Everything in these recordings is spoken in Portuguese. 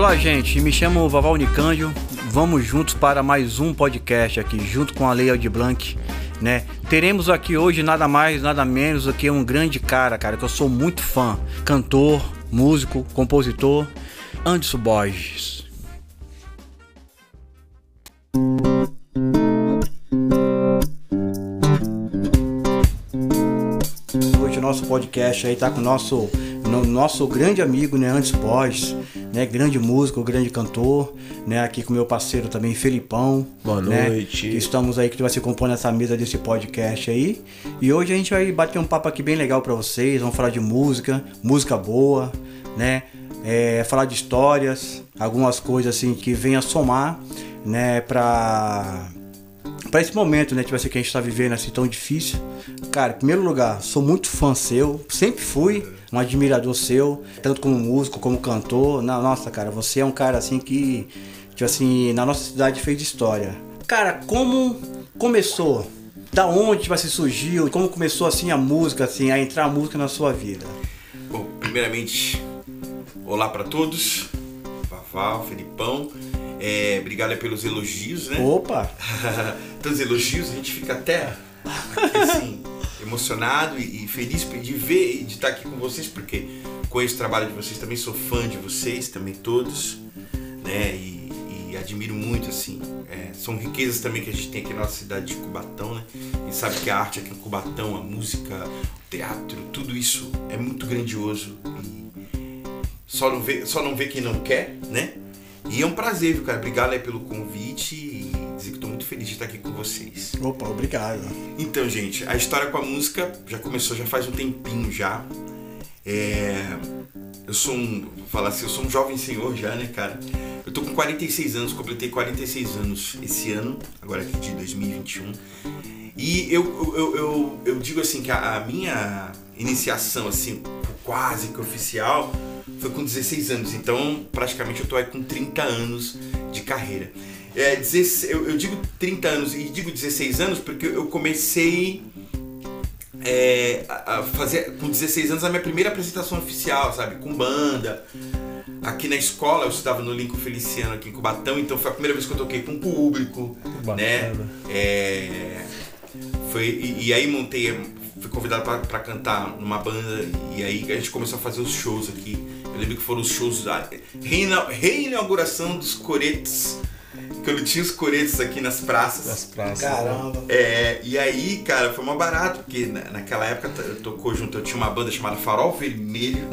Olá, gente. Me chamo Vaval Nicândio. Vamos juntos para mais um podcast aqui, junto com a Leia de Blanc, né? Teremos aqui hoje nada mais, nada menos do que um grande cara, cara, que eu sou muito fã. Cantor, músico, compositor, Anderson Borges. Hoje o nosso podcast aí tá com o nosso, no, nosso grande amigo, né, Anderson Borges né? Grande músico, grande cantor, né? Aqui com meu parceiro também, Felipão. Boa né? noite. Estamos aí que vai se compor nessa mesa desse podcast aí. E hoje a gente vai bater um papo aqui bem legal para vocês. Vamos falar de música, música boa, né? É, falar de histórias, algumas coisas assim que venham somar, né? Pra para esse momento, né, tipo assim, que a gente tá vivendo assim tão difícil. Cara, em primeiro lugar, sou muito fã seu, sempre fui um admirador seu, tanto como músico, como cantor. Na, nossa, cara, você é um cara assim que, tipo assim, na nossa cidade fez história. Cara, como começou? Da onde tipo, assim, surgiu? Como começou assim a música, assim, a entrar a música na sua vida? Bom, primeiramente, olá para todos. Vaval, Felipão. É, obrigado pelos elogios, né? Opa! Tantos elogios, a gente fica até aqui, assim, emocionado e, e, feliz de ver e de estar aqui com vocês, porque conheço o trabalho de vocês, também sou fã de vocês, também todos, né? E, e admiro muito, assim. É, são riquezas também que a gente tem aqui na nossa cidade de Cubatão, né? E sabe que a arte aqui em Cubatão, a música, o teatro, tudo isso é muito grandioso e só não vê, só não vê quem não quer, né? E é um prazer, viu, cara? Obrigado aí pelo convite feliz de estar aqui com vocês. Opa, obrigado. Então, gente, a história com a música já começou já faz um tempinho já. É... Eu sou um. Vou falar assim, eu sou um jovem senhor já, né, cara? Eu tô com 46 anos, completei 46 anos esse ano, agora aqui de 2021. E eu, eu, eu, eu digo assim que a, a minha iniciação, assim, quase que oficial, foi com 16 anos, então praticamente eu tô aí com 30 anos de carreira. É, 16, eu, eu, digo 30 anos e digo 16 anos porque eu comecei é, a fazer com 16 anos a minha primeira apresentação oficial, sabe? Com banda. Aqui na escola, eu estava no Lincoln Feliciano aqui em Cubatão, então foi a primeira vez que eu toquei com público, né? É, foi, e, e aí montei, fui convidado para cantar numa banda e aí a gente começou a fazer os shows aqui eu lembro que foram os shows da reinauguração dos coretes. Quando tinha os coretes aqui nas praças. Nas praças. Caramba. É, e aí, cara, foi uma barato, porque naquela época tocou junto, eu tinha uma banda chamada Farol Vermelho.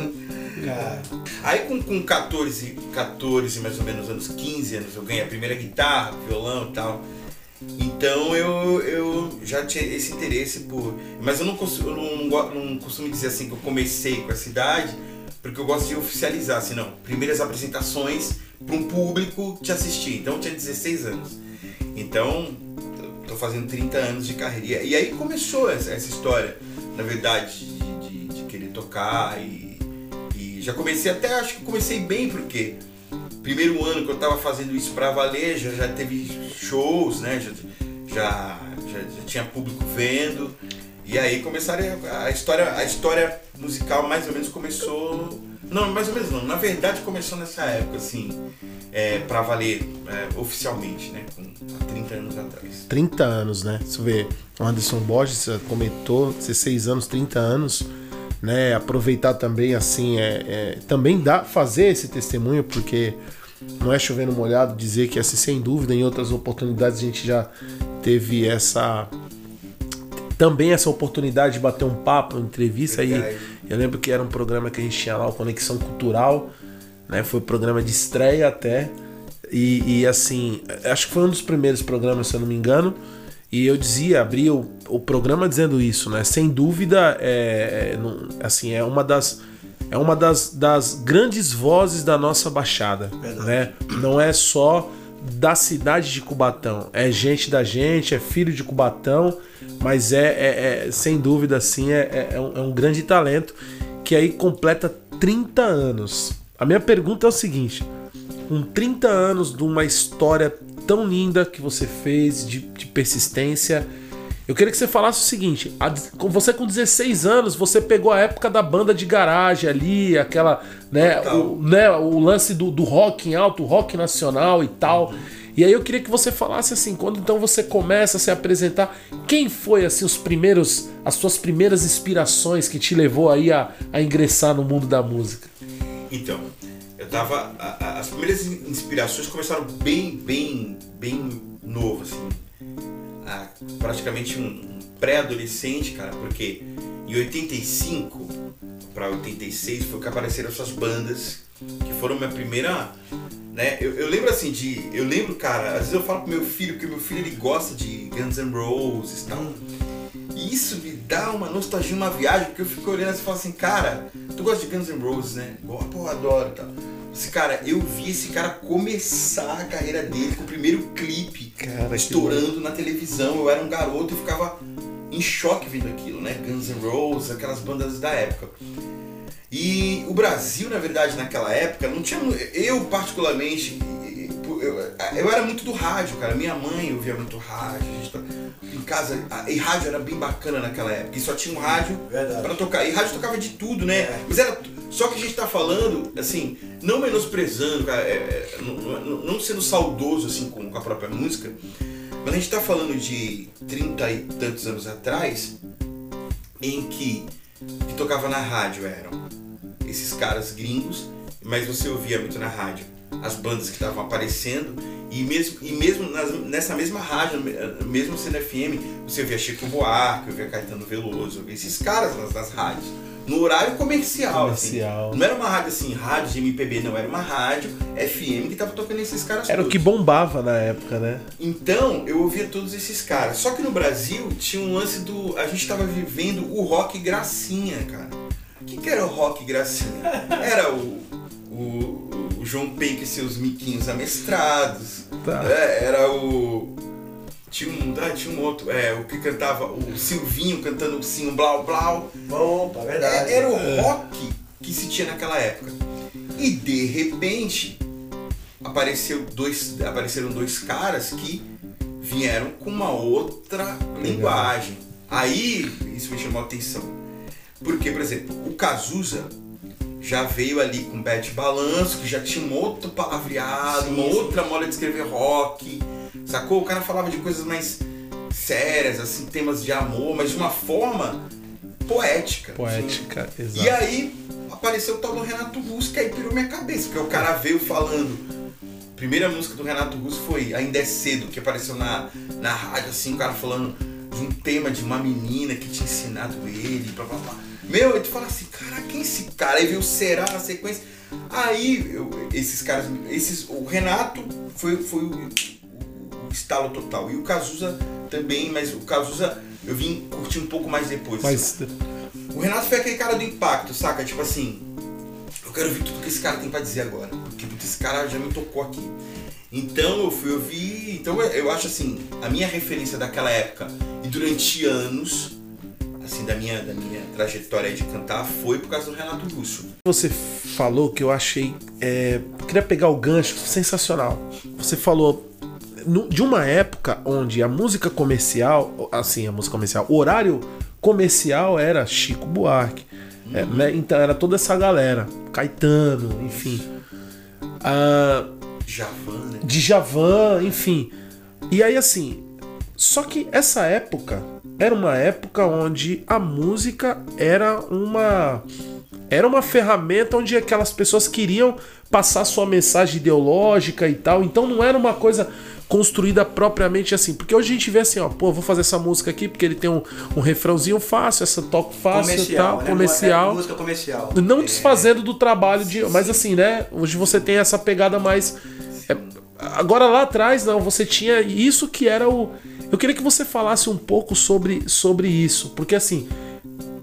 Cara. Aí com, com 14, 14, mais ou menos, anos 15 anos, eu ganhei a primeira guitarra, violão e tal. Então eu, eu já tinha esse interesse por. Mas eu não, eu não, não costumo dizer assim que eu comecei com essa idade porque eu gosto de oficializar, assim, não. Primeiras apresentações para um público te assistir. Então eu tinha 16 anos. Então, tô fazendo 30 anos de carreira. E aí começou essa, essa história, na verdade, de, de, de querer tocar e, e, já comecei até, acho que comecei bem, porque primeiro ano que eu tava fazendo isso para valer, já, já teve shows, né? Já, já, já, já tinha público vendo. E aí começaram a história, a história musical mais ou menos começou. Não, mais ou menos não. Na verdade começou nessa época, assim, é, pra valer é, oficialmente, né? Há 30 anos atrás. 30 anos, né? Você vê, o Anderson Borges comentou, 16 anos, 30 anos, né? Aproveitar também, assim, é, é também dá, fazer esse testemunho, porque não é chovendo molhado dizer que, assim, sem dúvida, em outras oportunidades a gente já teve essa também essa oportunidade de bater um papo, uma entrevista aí. Eu lembro que era um programa que a gente tinha lá, o Conexão Cultural, né? Foi o programa de estreia até. E, e, assim, acho que foi um dos primeiros programas, se eu não me engano. E eu dizia, abria o, o programa dizendo isso, né? Sem dúvida, é, é, assim, é uma das é uma das, das grandes vozes da nossa baixada, Verdade. né? Não é só da cidade de Cubatão, é gente da gente, é filho de Cubatão mas é, é, é sem dúvida assim, é, é, é, um, é um grande talento que aí completa 30 anos. A minha pergunta é o seguinte: com 30 anos de uma história tão linda que você fez, de, de persistência, Eu queria que você falasse o seguinte: a, você com 16 anos, você pegou a época da banda de garagem ali, aquela, né, o, né, o lance do, do rock em alto, rock nacional e tal. E aí eu queria que você falasse assim, quando então você começa a se apresentar, quem foi assim os primeiros, as suas primeiras inspirações que te levou aí a, a ingressar no mundo da música? Então, eu tava. A, as primeiras inspirações começaram bem, bem, bem novo, assim. Praticamente um pré-adolescente, cara, porque em 85 para 86 foi que apareceram essas bandas que foram minha primeira. Né? Eu, eu, lembro assim de. Eu lembro, cara, às vezes eu falo pro meu filho, porque meu filho ele gosta de Guns N' Roses e tal. E isso me dá uma nostalgia, uma viagem, porque eu fico olhando assim e falo assim, cara, tu gosta de Guns N' Roses, né? Pô, adoro e tal. Esse cara, eu vi esse cara começar a carreira dele com o primeiro clipe cara, estourando na televisão. Eu era um garoto e ficava em choque vendo aquilo, né? Guns N' Roses, aquelas bandas da época. E o Brasil, na verdade, naquela época, não tinha. Eu, particularmente, eu, eu era muito do rádio, cara. Minha mãe ouvia muito rádio. Tá, em casa, e rádio era bem bacana naquela época. E só tinha um rádio para tocar. E rádio tocava de tudo, né? É. Mas era. Só que a gente tá falando, assim, não menosprezando, é, é, não, não, sendo saudoso, assim, com, com a própria música, mas a gente tá falando de 30 e tantos anos atrás, em que que tocava na rádio eram esses caras gringos, mas você ouvia muito na rádio as bandas que estavam aparecendo e mesmo, e mesmo nas, nessa mesma rádio, mesmo sendo FM, você ouvia Chico Buarque, ouvia Caetano Veloso, ouvia esses caras nas, nas rádios. No horário comercial, assim. comercial. Assim. Não era uma rádio assim, rádio de MPB, não, era uma rádio FM que tava tocando esses caras Era todos. o que bombava na época, né? Então, eu ouvia todos esses caras. Só que no Brasil tinha um lance do. A gente tava vivendo o rock gracinha, cara. O que, que era o rock gracinha? Era o, o João Penck e seus miquinhos amestrados. Tá. É, era o. Tinha um, ah, tinha um outro, é, o que cantava, o Silvinho cantando o Sim Blau Blau. Opa, verdade. É, era o rock que se tinha naquela época. E de repente apareceu dois, apareceram dois caras que vieram com uma outra linguagem. Aí isso me chamou a atenção. Porque, por exemplo, o Cazuza já veio ali com Bete Balanço, que já tinha um outro palavreado, sim, uma outra moda de escrever rock, sacou? O cara falava de coisas mais sérias, assim, temas de amor, mas de uma forma poética. Poética, assim. exato. E aí apareceu o tal do Renato Russo, que aí pirou minha cabeça, porque o cara veio falando. A primeira música do Renato Russo foi Ainda é Cedo, que apareceu na, na rádio, assim, o cara falando de um tema de uma menina que tinha ensinado ele, blá blá blá. Meu, aí tu fala assim, cara, quem é esse cara? Aí veio o Será na sequência. Aí, eu, esses caras, esses, o Renato foi, foi o, o, estalo total. E o Cazuza também, mas o Cazuza eu vim curtir um pouco mais depois. Mas... O Renato foi aquele cara do impacto, saca? Tipo assim, eu quero ouvir tudo que esse cara tem pra dizer agora. Porque esse cara já me tocou aqui. Então eu fui ouvir. Então eu acho assim, a minha referência daquela época e durante anos assim, da minha, da minha trajetória de cantar foi por causa do Renato Russo. Você falou que eu achei. É, queria pegar o gancho sensacional. Você falou de uma época onde a música comercial, assim, a música comercial, o horário comercial era Chico Buarque. É, uhum. É, né? Então era toda essa galera, Caetano, enfim. Ah, Javan, né? De Javan, enfim. E aí assim, só que essa época era uma época onde a música era uma era uma ferramenta onde aquelas pessoas queriam passar sua mensagem ideológica e tal. Então não era uma coisa construída propriamente assim. Porque hoje a gente vê assim, ó, pô, vou fazer essa música aqui porque ele tem um, um refrãozinho fácil, essa toque fácil comercial, e tal, né? comercial. É música comercial. Não é. desfazendo do trabalho de. Mas assim, né? Hoje você tem essa pegada mais. É, agora lá atrás, não, você tinha isso que era o eu queria que você falasse um pouco sobre, sobre isso, porque assim,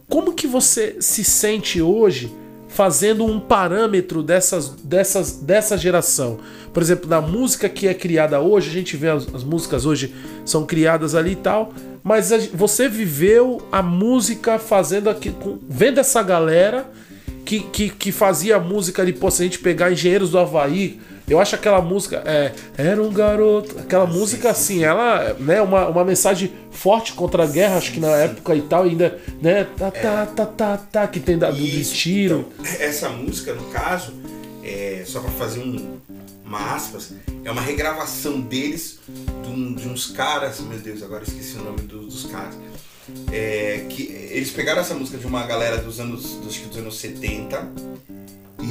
como que você se sente hoje fazendo um parâmetro dessas, dessas, dessa geração? Por exemplo, da música que é criada hoje, a gente vê as, as músicas hoje são criadas ali e tal, mas a, você viveu a música fazendo aqui, com, vendo essa galera que, que, que fazia música ali, pô, se a gente pegar Engenheiros do Havaí, eu acho aquela música, é, era um garoto, aquela música assim, ela, né, uma, uma mensagem forte contra a guerra, acho que na época e tal, ainda, né, tá, tá, tá, tá, tá, que tem da, do, tiro. então, essa música, no caso, é, só pra fazer um, uma aspas, é uma regravação deles de, um- de uns caras, meu Deus, agora esqueci o nome do- dos caras. É, que eles pegaram essa música de uma galera dos anos, dos, dos anos 70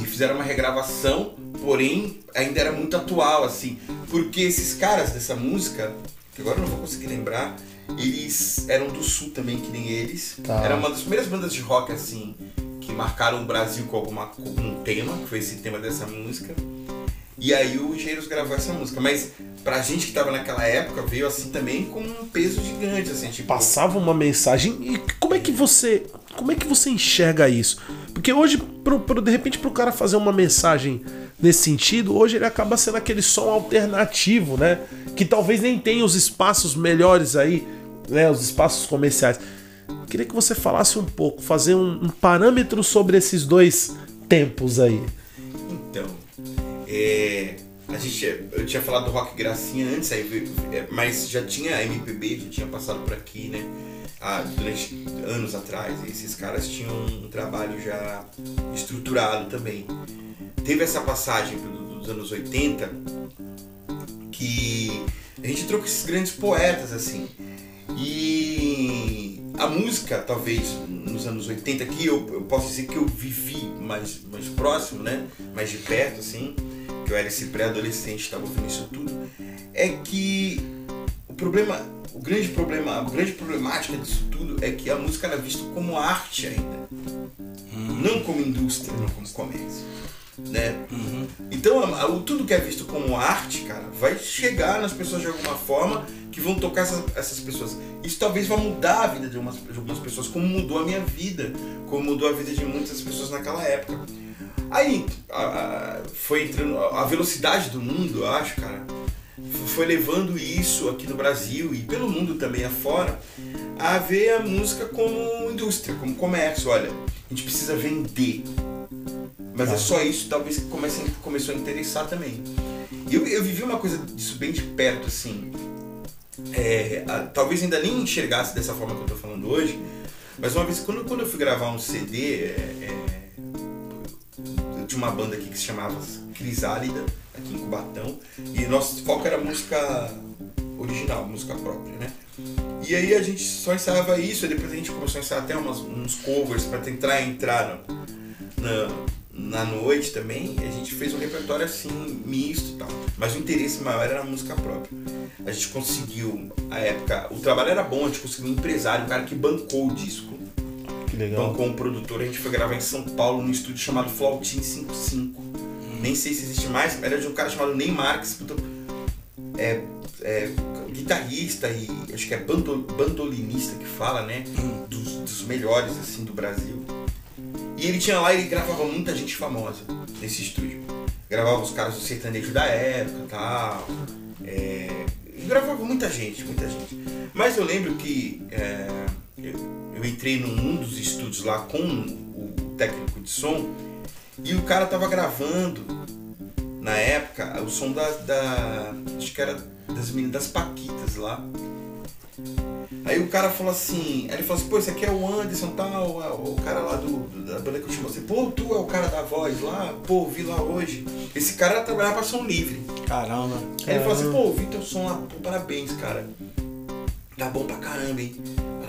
e fizeram uma regravação, porém ainda era muito atual, assim. Porque esses caras dessa música, que agora eu não vou conseguir lembrar, eles eram do sul também, que nem eles. Tá. Era uma das primeiras bandas de rock, assim, que marcaram o Brasil com, alguma, com algum tema, que foi esse tema dessa música. E aí o Engenheiros gravou essa música. Mas pra gente que tava naquela época, veio assim também com um peso gigante, assim, tipo. passava uma mensagem e como é que você como é que você enxerga isso porque hoje pro, pro- de repente para o cara fazer uma mensagem nesse sentido hoje ele acaba sendo aquele som alternativo né? Que talvez nem tenha os espaços melhores aí né? Os espaços comerciais. Queria que você falasse um pouco fazer um, um parâmetro sobre esses dois tempos aí. Então, é, a gente, eu tinha falado do rock gracinha antes, aí, é, mas já tinha MPB, já tinha passado por aqui, né? Ah, durante anos atrás, e esses caras tinham um trabalho já estruturado também. Teve essa passagem do- dos anos 80 que a gente com esses grandes poetas, assim. E a música, talvez, nos anos 80, que eu, eu posso dizer que eu vivi mais, mais próximo, né? Mais de perto, assim, que eu era esse pré-adolescente, estava ouvindo isso tudo, é que o problema, o grande problema, a grande problemática disso tudo é que a música era vista como arte ainda. Não como indústria, não como comércio. Né? Então, a- a- o- tudo que é visto como arte, cara, vai chegar nas pessoas de alguma forma que vão tocar essas, essas pessoas. Isso talvez vá mudar a vida de, umas, de algumas pessoas, como mudou a minha vida, como mudou a vida de muitas pessoas naquela época. Aí, a- a- foi entrando. A velocidade do mundo, eu acho, cara, foi levando isso aqui no Brasil e pelo mundo também afora a ver a música como indústria, como comércio. Olha, a gente precisa vender. Mas é só isso, talvez, que comece, começou a interessar também. E eu, eu vivi uma coisa disso bem de perto, assim. É, a- talvez ainda nem enxergasse dessa forma que eu tô falando hoje, mas uma vez, quando, quando eu fui gravar um CD, é, é, tinha uma banda aqui que se chamava Crisálida, aqui em Cubatão, e nosso foco era música original, música própria, né? E aí a gente só ensaiava isso, e depois a gente começou a ensaiar até umas, uns covers para tentar entrar no, na, na noite também, e a gente fez um repertório assim, misto e tal. Mas o interesse maior era a música própria. A gente conseguiu, a época, o trabalho era bom, a gente conseguiu um empresário, um cara que bancou o disco. que legal Bancou um produtor, a gente foi gravar em São Paulo, num estúdio chamado Flautim 55. Nem sei se existe mais, era de um cara chamado Ney Marques, puta, é, é guitarrista e acho que é bando- bandolinista que fala, né? Dos, dos melhores assim do Brasil. E ele tinha lá, ele gravava muita gente famosa nesse estúdio. Gravava os caras do sertanejo da época e tal. É, gravava muita gente, muita gente. Mas eu lembro que é, eu, eu entrei num um dos estúdios lá com o técnico de som e o cara tava gravando na época o som da, da acho que era das meninas das Paquitas lá. Aí o cara falou assim, aí ele falou assim, pô, esse aqui é o Anderson tal, é o cara lá do, do- da banda que eu te mostrei. Pô, tu é o cara da voz lá, pô, vi lá hoje. Esse cara trabalhava pra som livre. Caramba. Aí ele falou assim, pô, vi teu som lá, pô, parabéns, cara. Tá bom pra caramba, hein?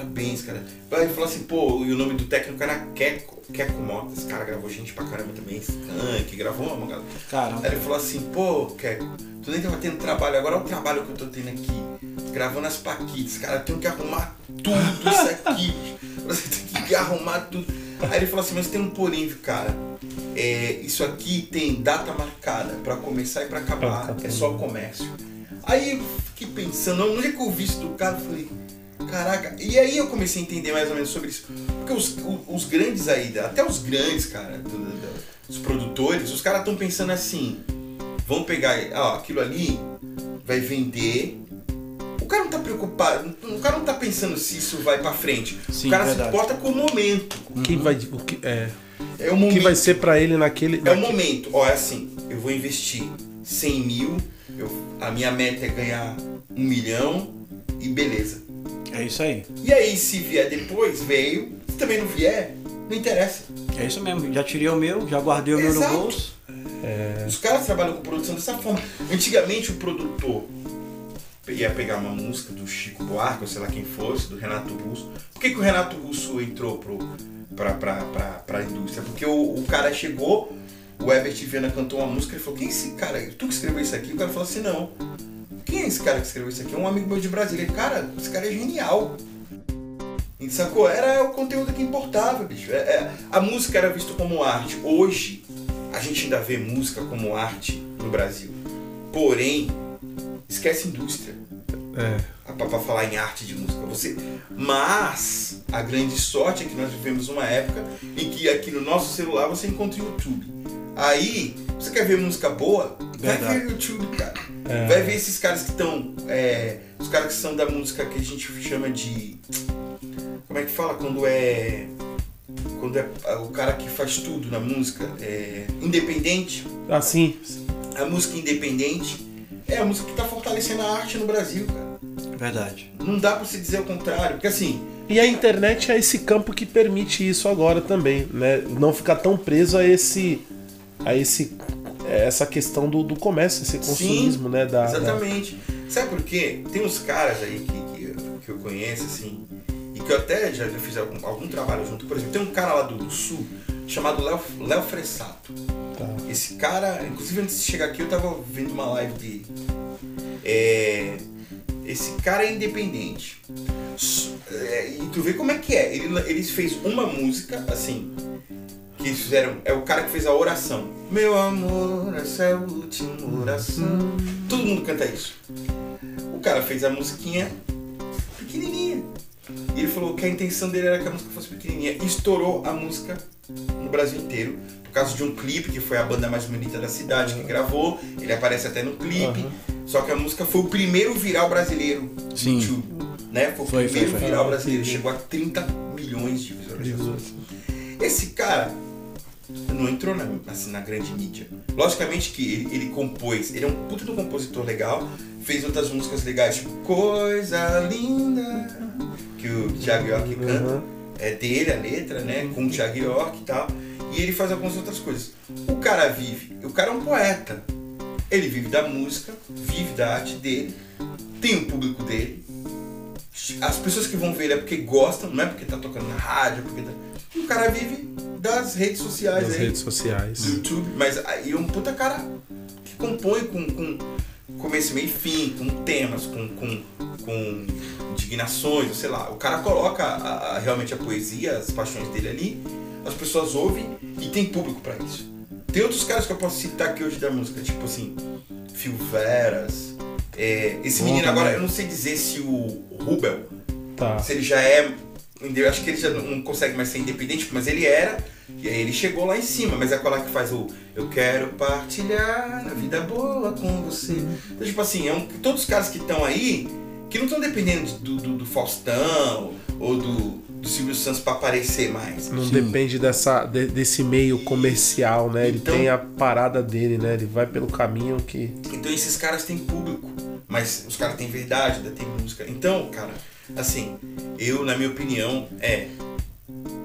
Parabéns, cara. Aí ele falou assim, pô, e o nome do técnico era Keco, Keco Mota. Esse cara gravou gente pra caramba também, Skank, gravou uma galera. Caramba. Aí ele falou assim, pô, Keco, tu nem tava tendo trabalho, agora olha o trabalho que eu tô tendo aqui. Gravando as paquitas, cara, eu tenho que arrumar tudo isso aqui. Você tem que arrumar tudo. Aí ele falou assim, mas tem um porém, cara. É, isso aqui tem data marcada pra começar e pra acabar. É só comércio. Aí eu fiquei pensando, onde é que eu vi isso do cara? Falei, caraca. E aí eu comecei a entender mais ou menos sobre isso. Porque os, os grandes aí, até os grandes, cara, do- do- do- os produtores, os caras estão pensando assim, vão pegar, ó, aquilo ali vai vender. O cara não tá preocupado, o cara não tá pensando se isso vai pra frente. Sim, o cara verdade. se importa com o momento. quem vai o que é É o O momento. que vai ser pra ele naquele. É o momento. Ó, é assim, eu vou investir 100 mil, eu- a minha meta é ganhar um milhão e beleza. É isso aí. E aí, se vier depois, veio. Se também não vier, não interessa. É isso mesmo. Já tirei o meu, já guardei o meu Exato. no bolso. Os caras trabalham com produção dessa forma. Antigamente, o produtor ia pegar uma música do Chico Buarque, ou sei lá quem fosse, do Renato Russo. Por que, que o Renato Russo entrou pro, pra, pra, pra, pra indústria? Porque o, o cara chegou, o Herbert Viana cantou uma música, ele falou, quem é esse cara? Tu que escreveu isso aqui? O cara falou assim, não. Quem é esse cara que escreveu isso aqui? É um amigo meu de Brasília. Cara, esse cara é genial. Sacou? Era o conteúdo que importava, bicho. É- é- a música era vista como arte. Hoje, a gente ainda vê música como arte no Brasil. Porém, esquece indústria É. pra, pra falar em arte de música. Você, mas a grande sorte é que nós vivemos uma época em que aqui no nosso celular você encontra o YouTube. Aí, você quer ver música boa? Vai Verdade. ver o YouTube, cara. É. Vai ver esses caras que estão. os caras que são da música que a gente chama de. Como é que fala? Quando é. Quando é o cara que faz tudo na música. É, independente. Assim. A música independente é a música que tá fortalecendo a arte no Brasil, cara. Verdade. Não dá pra se dizer o contrário, porque assim, E a internet é esse campo que permite isso agora também, né? Não ficar tão preso a esse. A esse. é, essa questão do, do comércio, esse consumismo, né? Da, da- exatamente. Sabe por quê? Tem uns caras aí que, que, que eu conheço, assim, e que eu até já, fiz algum, algum trabalho junto. Por exemplo, tem um cara lá do, do sul chamado Léo Fressato. Tá. Esse cara, inclusive antes de chegar aqui, eu tava vendo uma live dele. É, esse cara é independente. É, e tu vê como é que é. Ele, ele fez uma música, assim, que eles fizeram. É o cara que fez a oração. Meu amor, essa é a última oração. Todo mundo canta isso. O cara fez a musiquinha pequenininha. E ele falou que a intenção dele era que a música fosse pequenininha. E estourou a música no Brasil inteiro. Por causa de um clipe que foi a banda mais bonita da cidade que gravou. Ele aparece até no clipe. Aham. Só que a música foi o primeiro viral brasileiro Sim. YouTube. Né? Foi o Foi, primeiro foi, foi. viral brasileiro. Chegou a 30 milhões de visualizações. Esse cara não entrou na, assim, na grande mídia. Logicamente que ele, ele compôs, ele é um puta do compositor legal, fez outras músicas legais, tipo Coisa Linda, que o Thiago York canta. Uhum. É dele a letra, né? Com o Thiago York e tal. E ele faz algumas outras coisas. O cara vive, o cara é um poeta. Ele vive da música, vive da arte dele, tem o público dele. As pessoas que vão ver ele é porque gostam, não é porque tá tocando na rádio, porque tá... o cara vive das redes sociais Das aí, redes sociais. do YouTube, mas aí é um puta cara que compõe com, com começo, meio e fim, com temas, com, com, com indignações, sei lá. O cara coloca a- a- realmente a poesia, as paixões dele ali, as pessoas ouvem e tem público pra isso. Tem outros caras que eu posso citar aqui hoje da música, tipo assim, Phil Veras. é, esse Bom menino agora, eu não sei dizer se o Rubel Tá. se ele já é. Eu acho que ele já não consegue mais ser independente, mas ele era. E aí ele chegou lá em cima, mas é aquela que faz o Eu quero partilhar a vida boa com você. Então, tipo assim, é um, todos os caras que estão aí, que não estão dependendo do, do, do Faustão ou do, do Silvio Santos pra aparecer mais. Não Sim. depende dessa, de- desse meio comercial, né? Ele Então- tem a parada dele, né? Ele vai pelo caminho que. Então esses caras têm público, mas os caras têm verdade, ainda tem música. Então, cara, assim, eu, na minha opinião, é.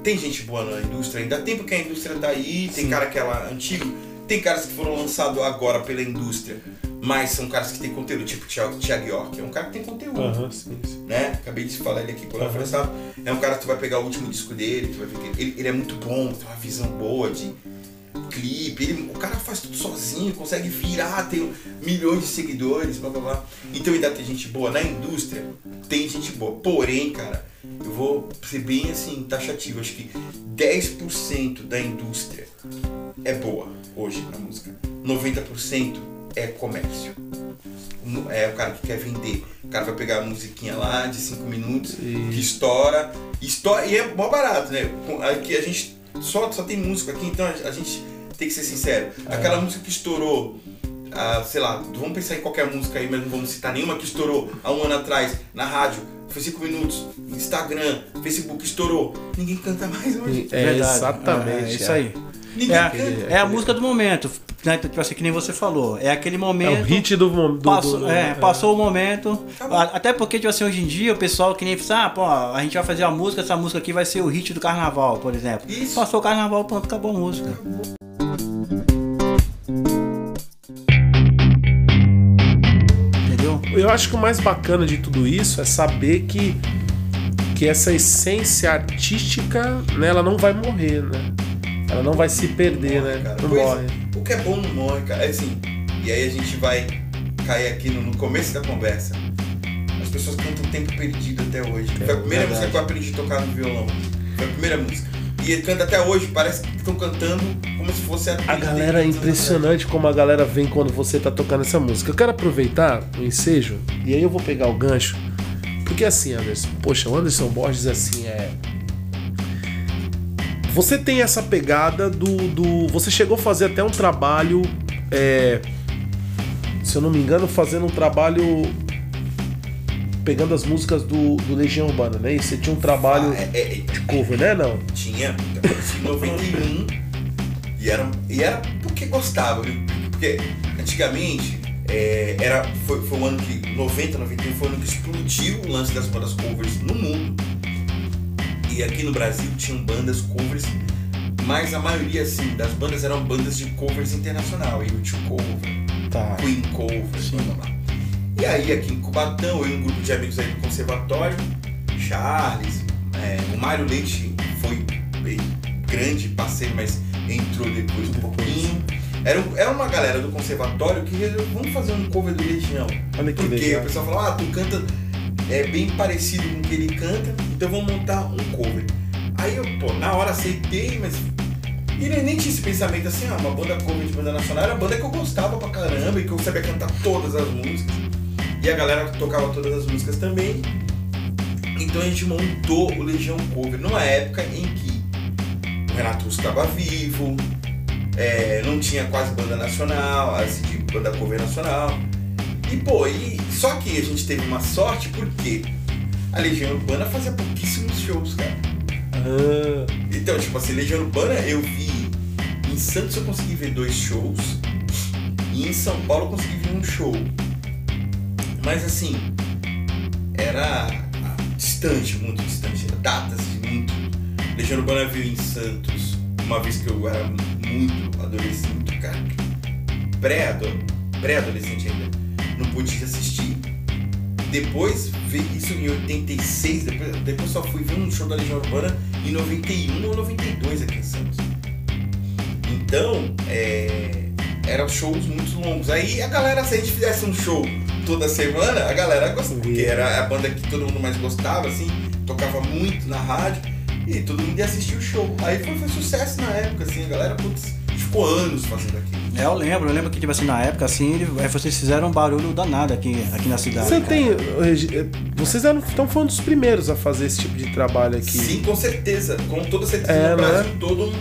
Tem gente boa na indústria, ainda tem porque a indústria tá aí, tem Sim. cara que é lá antigo, tem caras que foram lançados agora pela indústria, mas são caras que têm conteúdo, tipo Thiago, Thiago York, é um cara que tem conteúdo. Aham, sim, sim. Né? Acabei de falar ele aqui com o Léo Aham. Fressato. É um cara que tu vai pegar o último disco dele, tu vai ver que ele, ele é muito bom, tem uma visão boa de clipe. Ele, o cara faz tudo sozinho, consegue virar, tem milhões de seguidores, blá blá blá. Então ainda tem gente boa na indústria, tem gente boa. Porém, cara, eu vou ser bem assim, taxativo. Acho que 10% da indústria é boa hoje na música. 90% é comércio. É o cara que quer vender. O cara vai pegar a musiquinha lá de 5 minutos, E- que estoura, estoura. E é mó barato, né? Aqui a gente só, só tem música aqui, então a gente tem que ser sincero. Aquela música que estourou, ah, sei lá, vamos pensar em qualquer música aí, mas não vamos citar nenhuma que estourou há um ano atrás na rádio. Foi 5 minutos, Instagram, Facebook estourou. Ninguém canta mais hoje. É, Verdade. exatamente. É, isso aí. Ninguém É, canta. é a música do momento. Né? Tipo assim, que nem você falou. É aquele É momento. o hit do momento. Passou, é, passou o momento. Acabou. A- Até porque, tipo assim, hoje em dia o pessoal que nem fala, ah, pô, a gente vai fazer a música, essa música aqui vai ser o hit do carnaval, por exemplo. Isso. Passou o carnaval, pronto, acabou a música. Entendeu? Eu acho que o mais bacana de tudo isso é saber que, que essa essência artística, né, ela não vai morrer, né? Ela não vai se perder, né? Cara, Não pois é. morre. O que é bom não morre, cara. É assim, e aí a gente vai cair aqui no, no começo da conversa. As pessoas cantam tempo perdido até hoje. Foi a primeira verdade. música que eu aprendi a tocar no violão. Foi a primeira música. E ele canta até hoje, parece que estão cantando como se fosse A galera é impressionante como a galera vem quando você tá tocando essa música. Eu quero aproveitar o ensejo e aí eu vou pegar o gancho. Porque assim, Anderson, poxa, o Anderson Borges assim é. Você tem essa pegada do. do você chegou a fazer até um trabalho. é, se eu não me engano, fazendo um trabalho. Pegando as músicas do, do Legião Urbana, né? E você tinha um trabalho É, é, é, de cover, né? Não? Tinha, em 91. E era, e era porque gostava, viu? Porque antigamente é, era, foi, foi o ano que. 90, 91 foi o ano que explodiu o lance das bandas covers no mundo. E aqui no Brasil tinham bandas covers, mas a maioria assim, das bandas eram bandas de covers internacional, YouTube cover, Tá. Queen cover, blá, blá, blá. E aí aqui em Cubatão, eu e um grupo de amigos aí do conservatório, Charles, é, o Mário Leite foi bem grande parceiro, mas entrou depois um pouquinho. Era, era uma galera do conservatório que resolveu, vamos fazer um cover do Legião. Olha que Porque legal. o pessoal falou, ah, tu canta é bem parecido com o que ele canta, então vamos montar um cover. Aí eu, pô, na hora aceitei, mas. E nem, nem tinha esse pensamento assim, ah, uma banda cover de banda nacional era a banda que eu gostava pra caramba e que eu sabia cantar todas as músicas. E a galera tocava todas as músicas também. Então a gente montou o Legião Cover numa época em que o Renato Russo estava vivo, é, não tinha quase banda nacional, assim, de banda cover nacional. E pô, e, só que a gente teve uma sorte porque a Legião Urbana fazia pouquíssimos shows, cara. Ah, Então, tipo assim, Legião Urbana eu vi. Em Santos eu consegui ver dois shows. E em São Paulo eu consegui ver um show. Mas assim, era distante, muito distante. Datas de muito. Legião Urbana veio em Santos uma vez que eu era muito adolescente, cara. Pré-ado- Pré-adolescente ainda. Não podia assistir. Depois isso em 86, depois, depois só fui ver um show da Legião Urbana em 91 ou 92 aqui em Santos. Então, é, eram shows muito longos. Aí a galera, se a gente fizesse um show toda semana, a galera gostava, porque era a banda que todo mundo mais gostava, assim, tocava muito na rádio e todo mundo ia assistir o show. Aí foi, foi sucesso na época, assim, a galera putz, ficou anos fazendo aquilo. É, eu lembro, eu lembro que, tipo assim, na época, assim, vocês fizeram um barulho danado aqui, aqui na cidade. Você cara. tem. Regi- Vocês eram, então foram dos primeiros a fazer esse tipo de trabalho aqui. Sim, com certeza, com toda certeza É, no é? Brasil todo.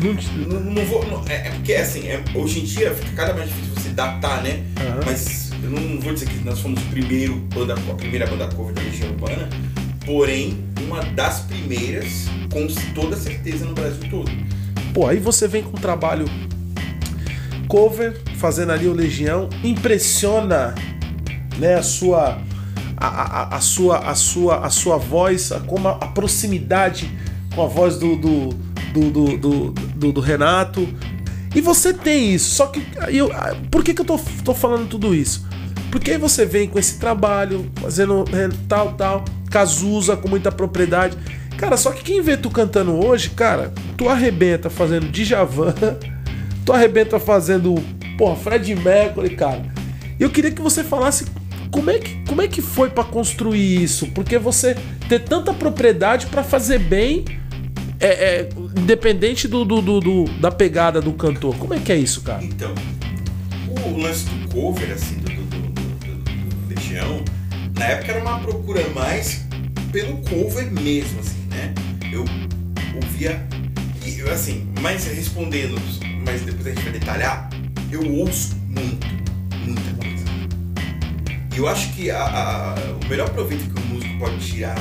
Não Não, não vou. não- é, é porque assim, é- hoje em dia fica cada vez mais difícil você datar, né? Aham. Mas eu não vou dizer que nós fomos o primeiro banda, a primeira banda cover da Legião Urbana, porém, uma das primeiras, com toda certeza, no Brasil todo. Pô, aí você vem com um trabalho cover, fazendo ali o Legião, impressiona né, a sua. A, a, a sua, a, sua, a sua voz, a, como a, a proximidade com a voz do, do, do, do, do, do- do Renato. E você tem isso, só que. Eu, por que, que eu tô, tô falando tudo isso? Porque aí você vem com esse trabalho, fazendo né, tal, tal, Cazuza com muita propriedade. Cara, só que quem vê tu cantando hoje, cara, tu arrebenta fazendo Djavan, tu arrebenta fazendo, porra, Fred Mercury, cara. Eu queria que você falasse como é que, como é que foi pra construir isso? Porque você ter tanta propriedade pra fazer bem, é, é, independente do, do- do- do- da pegada do cantor. Como é que é isso, cara? Então, o lance do cover, assim, do Legião, na época era uma procura mais pelo cover mesmo, assim, né? Eu ouvia, eu, assim, mas respondendo, mas depois a gente vai detalhar, eu ouço muito, muita coisa. E eu acho que a, a, o melhor proveito que o músico pode tirar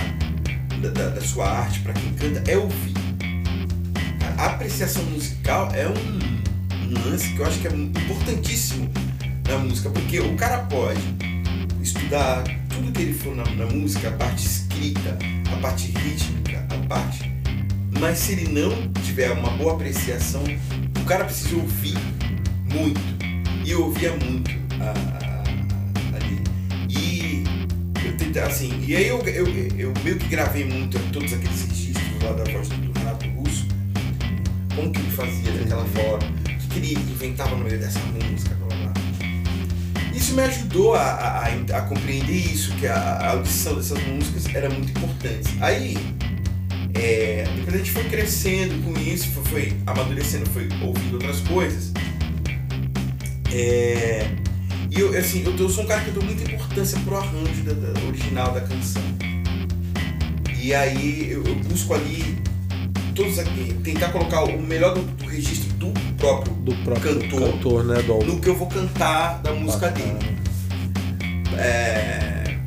da, da, da sua arte para quem canta é ouvir. A apreciação musical é um, um lance que eu acho que é importantíssimo na música, porque o cara pode estudar tudo que ele for na, na música, a parte escrita, a parte rítmica, a parte. Mas se ele não tiver uma boa apreciação, o cara precisa ouvir muito. E eu ouvia muito ali. E eu tentei, assim, e aí eu, eu, eu meio que gravei muito todos aqueles registros lá da voz do Renato Russo. Como que ele fazia daquela forma, o que ele inventava no meio dessa música. Isso me ajudou a, a, a, compreender isso, que a, a audição dessas músicas era muito importante. Aí, é, depois a gente foi crescendo com isso, foi, foi amadurecendo, foi ouvindo outras coisas. É, e eu, assim, eu, eu, sou um cara que dou muita importância pro arranjo da, da original da canção. E aí eu, eu, busco ali todos aqui, tentar colocar o melhor do, do registro do próprio, do próprio cantor, cantor né, do... no que eu vou cantar da música Bacana. dele. É,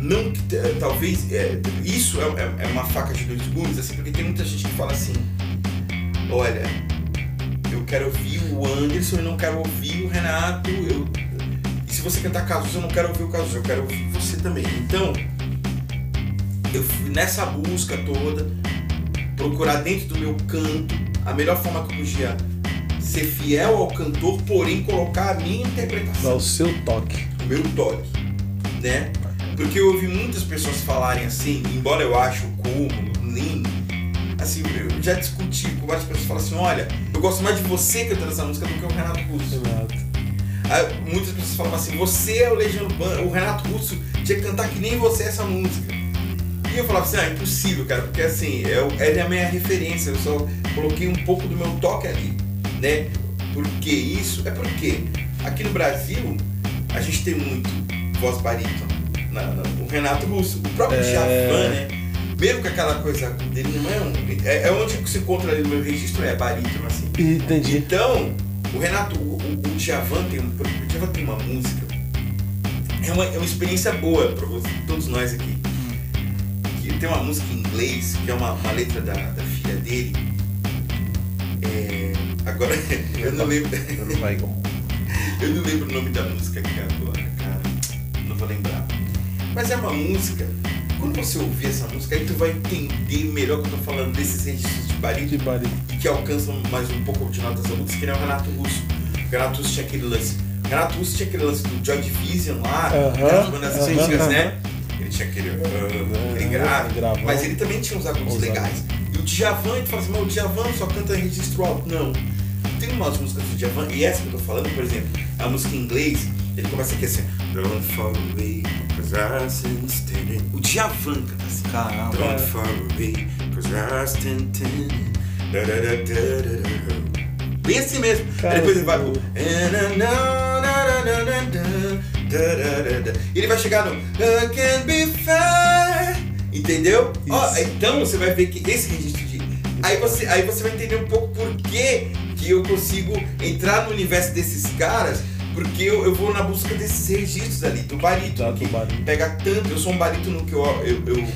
não é, talvez é, isso é, é- é uma faca de dois gumes assim porque tem muita gente que fala assim olha eu quero ouvir o Anderson e não quero ouvir o Renato eu, e se você cantar Cazuza eu não quero ouvir o Cazuza eu quero ouvir você também então eu fui nessa busca toda procurar dentro do meu canto a melhor forma que eu podia ser fiel ao cantor porém colocar a minha interpretação o seu toque. o meu toque, né? Porque eu ouvi muitas pessoas falarem assim, embora eu ache o cúmulo lindo, assim, eu já discuti com várias pessoas falam assim, olha, eu gosto mais de você cantando essa música do que o Renato Russo. Exato. Aí, muitas pessoas falavam assim, você é o Legião Urbana, o Renato Russo tinha que cantar que nem você essa música. E eu falava assim, ah, impossível, cara, porque assim, eu, ela é a minha referência, eu só coloquei um pouco do meu toque ali, né? Por que isso? É porque aqui no Brasil a gente tem muito voz barítono. Na, na- o Renato Russo, o próprio É. Né? Mesmo que aquela coisa dele não é um. É, é onde se encontra ali no meu registro, é barítono, assim. Entendi. Então, o Renato, o, o, o Djavan tem, um, o Djavan tem uma música. É uma, é uma experiência boa para todos nós aqui. Que tem uma música em inglês, que é uma, uma letra da, da filha dele. É, agora, eu não lembro. Eu não lembro o nome da música aqui agora, cara. Não vou lembrar. Mas é uma música. Quando você ouvir essa música, aí tu vai entender melhor que eu tô falando desses registros de barítono De barulho. que alcançam mais um pouco de notas agudas, que nem o Renato Russo. O Renato Russo tinha aquele lance. O Renato Russo tinha aquele lance do Joy Division lá, aquelas bandas aham, antigas, aham. né? Ele tinha aquele, aquele Aham, grave, gravão. mas ele também tinha uns agudos Os legais. E o Djavan, tu fala assim, mas o Djavan só canta registro alto. Não. Tem umas músicas do Djavan, e essa que eu tô falando, por exemplo, a música em inglês, ele começa aqui assim, Don't fall away, cause I stand standing. O Djavan canta assim. Caramba. Don't fall away, cause I stand standing. Da, da, da, da, da. Bem assim mesmo. Aí depois ele vai pro. E ele vai chegar no I can be fair. Entendeu? Ó, então você vai ver que esse registro de. Aí você, aí você vai entender um pouco por que, que eu consigo entrar no universo desses caras. Porque eu, eu vou na busca desses registros ali, do barítono. Tá, que barítono. Pega tanto. Eu sou um barítono que eu, eu, eu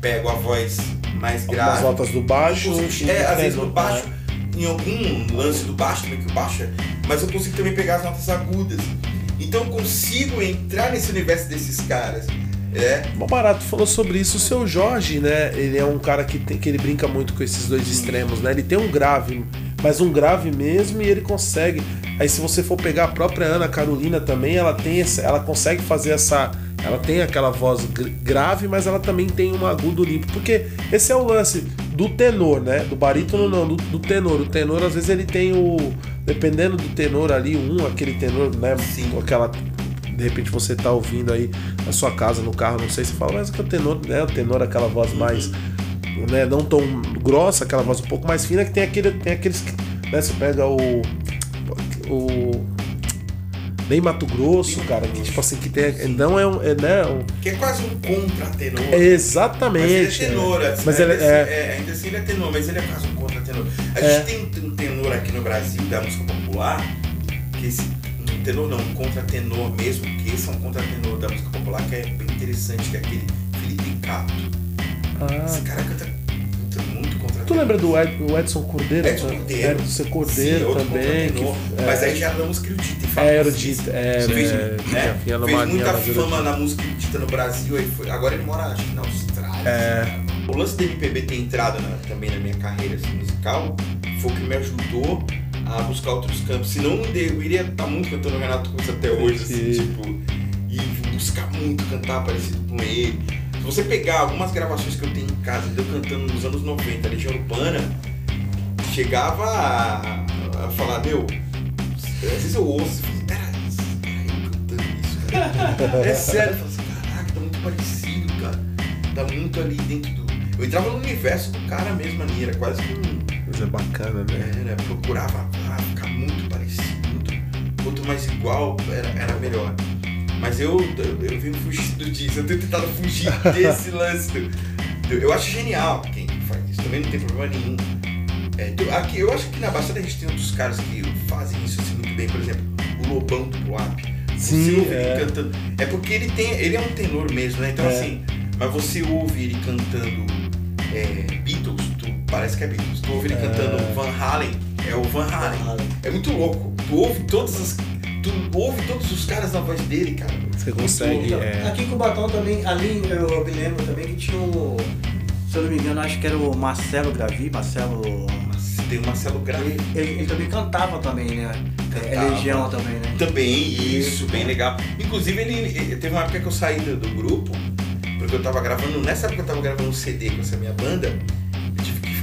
pego a voz mais grave. notas do baixo. Consigo- é, às vezes no baixo, né? em algum lance do baixo, também que o baixo é, mas eu consigo também pegar as notas agudas. Então eu consigo entrar nesse universo desses caras. É, Bom, Barato falou sobre isso. O seu Jorge, né? Ele é um cara que, tem, que ele brinca muito com esses dois extremos, né? Ele tem um grave, mas um grave mesmo e ele consegue. Aí se você for pegar a própria Ana Carolina também, ela tem essa, ela consegue fazer essa, ela tem aquela voz gr- grave, mas ela também tem um agudo limpo, porque esse é o lance do tenor, né? Do barítono não, do, do tenor. O tenor às vezes ele tem o dependendo do tenor ali, um aquele tenor, né? Sim. Aquela de repente você tá ouvindo aí na sua casa, no carro, não sei se fala, mas que o tenor, né? O tenor, aquela voz mais, né? Não tão grossa, aquela voz um pouco mais fina, que tem aquele, tem aqueles, que, né? Você pega o, o nem Mato Grosso, cara, que tipo assim que tem, não é um, é, né? Um, que é quase um contra-tenor. exatamente. Mas ele é tenor, assim, Mas ainda ele assim- é, ainda assim ele é tenor, mas ele é quase um contra-tenor. A É. gente tem um tenor aqui no Brasil, da música popular, que esse tenor não, um contratenor mesmo, que esse é um contratenor da música popular que é bem interessante, que é aquele Felipe Cato. Ah, Esse cara canta, canta muito contratenor. tu lembra do Ed- o Edson Cordeiro? Edson Cordeiro. Edson Cordeiro Sim, outro também. que- Mas é, aí já era da música erudita. e é erudito. É, fez, é, né? fez muita fama erudita. na música erudita no Brasil. Aí foi, agora ele mora, acho que na Austrália. É. O lance do MPB ter entrado na- também na minha carreira assim, musical foi o que me ajudou a buscar outros campos. Senão eu iria estar muito cantando o Renato Russo até hoje, assim, Sim. tipo, e buscar muito cantar parecido com ele. Se você pegar algumas gravações que eu tenho em casa, eu cantando nos anos 90, Legião Urbana, chegava a, a falar, meu, às vezes eu ouço e pera, eu cantando isso, cara. É sério, eu falo assim, caraca, tá muito parecido, cara. Tá muito ali dentro do. Eu entrava no universo do cara mesmo ali, era quase que um. É bacana, né? Era, procurava ah, ficar muito parecido, muito, quanto mais igual era, era melhor. Mas eu, eu, eu venho fugindo disso, eu tenho tentado fugir desse lance. do- do- eu acho genial quem faz isso, também não tem problema nenhum. É, tu- aqui, eu acho que na Baixada a gente tem outros caras que fazem isso assim muito bem, por exemplo, o Lobão do Boap. Sim, você ouve é. ele cantando. É porque ele tem. Ele é um tenor mesmo, né? Então É. assim, mas você ouve ele cantando é, Beatles, tu, parece que é Beatles. Tu ouve ele É. cantando Van Halen, é o Van Halen. É muito louco. Tu ouve todas as. Tu ouve todos os caras na voz dele, cara. Você consegue. Então, É. Aqui em Cubatão também, ali eu me lembro também que tinha o. Se eu não me engano, acho que era o Marcelo Gravi, Marcelo. Tem o Marcelo Gravi. Ele, ele- ele também cantava também, né? É Cantava. Legião também, né? Também, isso, bem legal. Inclusive, ele, ele- teve uma época que eu saí do, do grupo, porque eu tava gravando, nessa época eu tava gravando um CD com essa minha banda,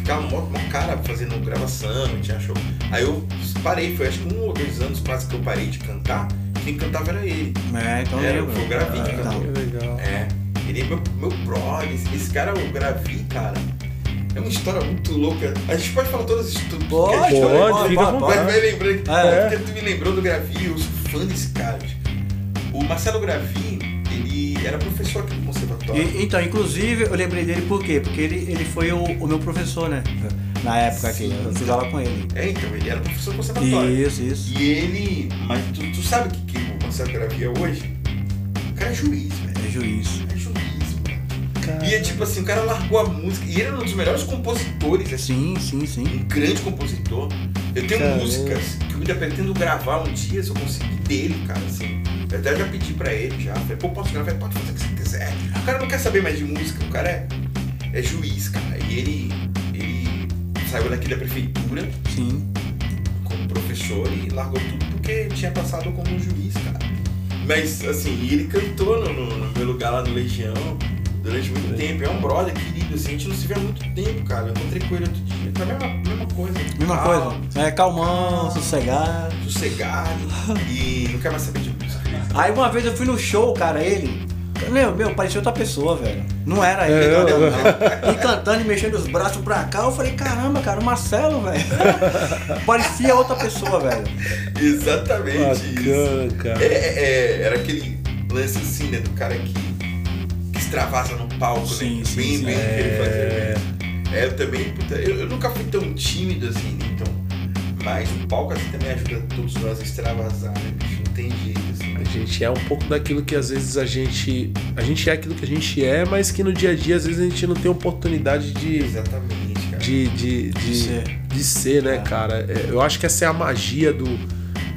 ficar mó, mó cara fazendo gravação, tinha show. Aí eu parei, foi acho que um ou dois anos quase que eu parei de cantar, quem cantava era ele. É, então Era, lembro. foi o Gravi que Ah, cantou. Legal. É, ele é meu, meu brother, esse, esse cara, o Gravi, cara, é uma história muito louca. A gente pode falar todas as histórias. Pode, a história- pode, fica Mas vontade. vai lembrando, É. porque tu me lembrou do Gravi, eu sou fã desse cara. O Marcelo Gravi, era professor aqui no conservatório. E- então, inclusive, eu lembrei dele por quê? Porque ele, ele foi o, o meu professor, né? Na época aqui, eu estudava com ele. É, então, ele era professor do conservatório. Isso, isso. E ele. Mas tu, tu sabe o que, que o Marcelo Gravi é hoje? O cara é juiz, velho. É juiz. É juiz, mano. E é tipo assim, o cara largou a música. E ele era um dos melhores compositores, assim. Sim, sim, sim. um grande compositor. Eu tenho músicas que eu ainda pretendo gravar um dia, se eu conseguir dele, cara, assim. Eu até já pedi pra ele já. Falei, pô, posso gravar? Pode fazer o que você quiser. O cara não quer saber mais de música, o cara é, é juiz, cara. E ele, ele saiu daqui da prefeitura Sim. como professor e largou tudo porque tinha passado como um juiz, cara. Mas, assim, ele cantou no, no- no meu lugar lá no Legião durante muito tempo. É um brother querido, assim, a gente não se vê há muito tempo, cara. Eu encontrei com ele outro dia. Foi a mesma, mesma coisa. Mesma Calmo, coisa. É calmão, sossegado. Sossegado e não quer mais saber de. Aí uma vez eu fui no show, cara, ele. Meu, meu, parecia outra pessoa, velho. Não era É, ele, eu- entendeu? E cantando e mexendo os braços pra cá, eu falei, caramba, cara, o Marcelo, velho. parecia outra pessoa, velho. Exatamente isso. Bacana, cara. É, é, é, era aquele lance assim, né, do cara que, que extravasa no palco, Sim, né? sim, bem, sim. bem que ele É. fazia. É, eu também, puta, eu, eu nunca fui tão tímido assim, né, então. Mas o palco assim também ajuda todos nós a extravasar, né, bicho? Tem jeito, assim. A gente é um pouco daquilo que às vezes a gente. A gente é aquilo que a gente é, mas que no dia a dia às vezes a gente não tem oportunidade de. Exatamente, cara. De, de, de, ser. de ser, né, É. cara? É, Eu acho que essa é a magia do.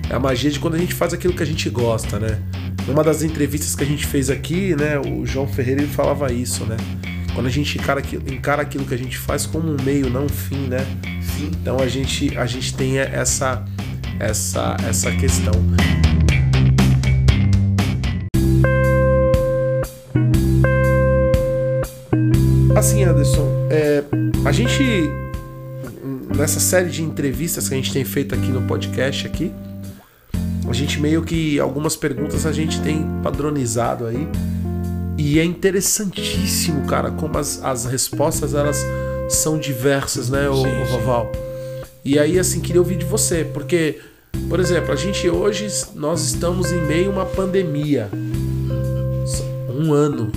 É a magia de quando a gente faz aquilo que a gente gosta, né? Numa das entrevistas que a gente fez aqui, né, o João Ferreira ele falava isso, né? Quando a gente encara aquilo, encara aquilo que a gente faz como um meio, não um fim, né? Sim. Então a gente, a gente tem essa, essa, essa questão. Assim, Anderson, é, a gente nessa série de entrevistas que a gente tem feito aqui no podcast aqui, a gente meio que algumas perguntas a gente tem padronizado aí e é interessantíssimo, cara, como as, as respostas elas são diversas, né, o, o. Vaval? E aí, assim, queria ouvir de você, porque, por exemplo, a gente hoje, nós estamos em meio a uma pandemia. Um ano,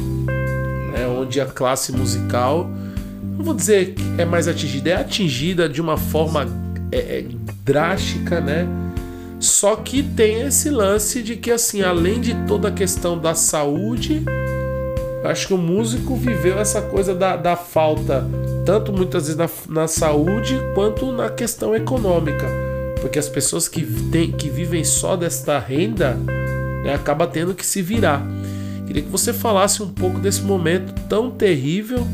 onde a classe musical, não vou dizer que é mais atingida, é atingida de uma forma é, é, drástica, né? Só que tem esse lance de que, assim, além de toda a questão da saúde, acho que o músico viveu essa coisa da, da falta, tanto muitas vezes na, na saúde quanto na questão econômica. Porque as pessoas que, tem, que vivem só desta renda né, acaba tendo que se virar. Queria que você falasse um pouco desse momento tão terrível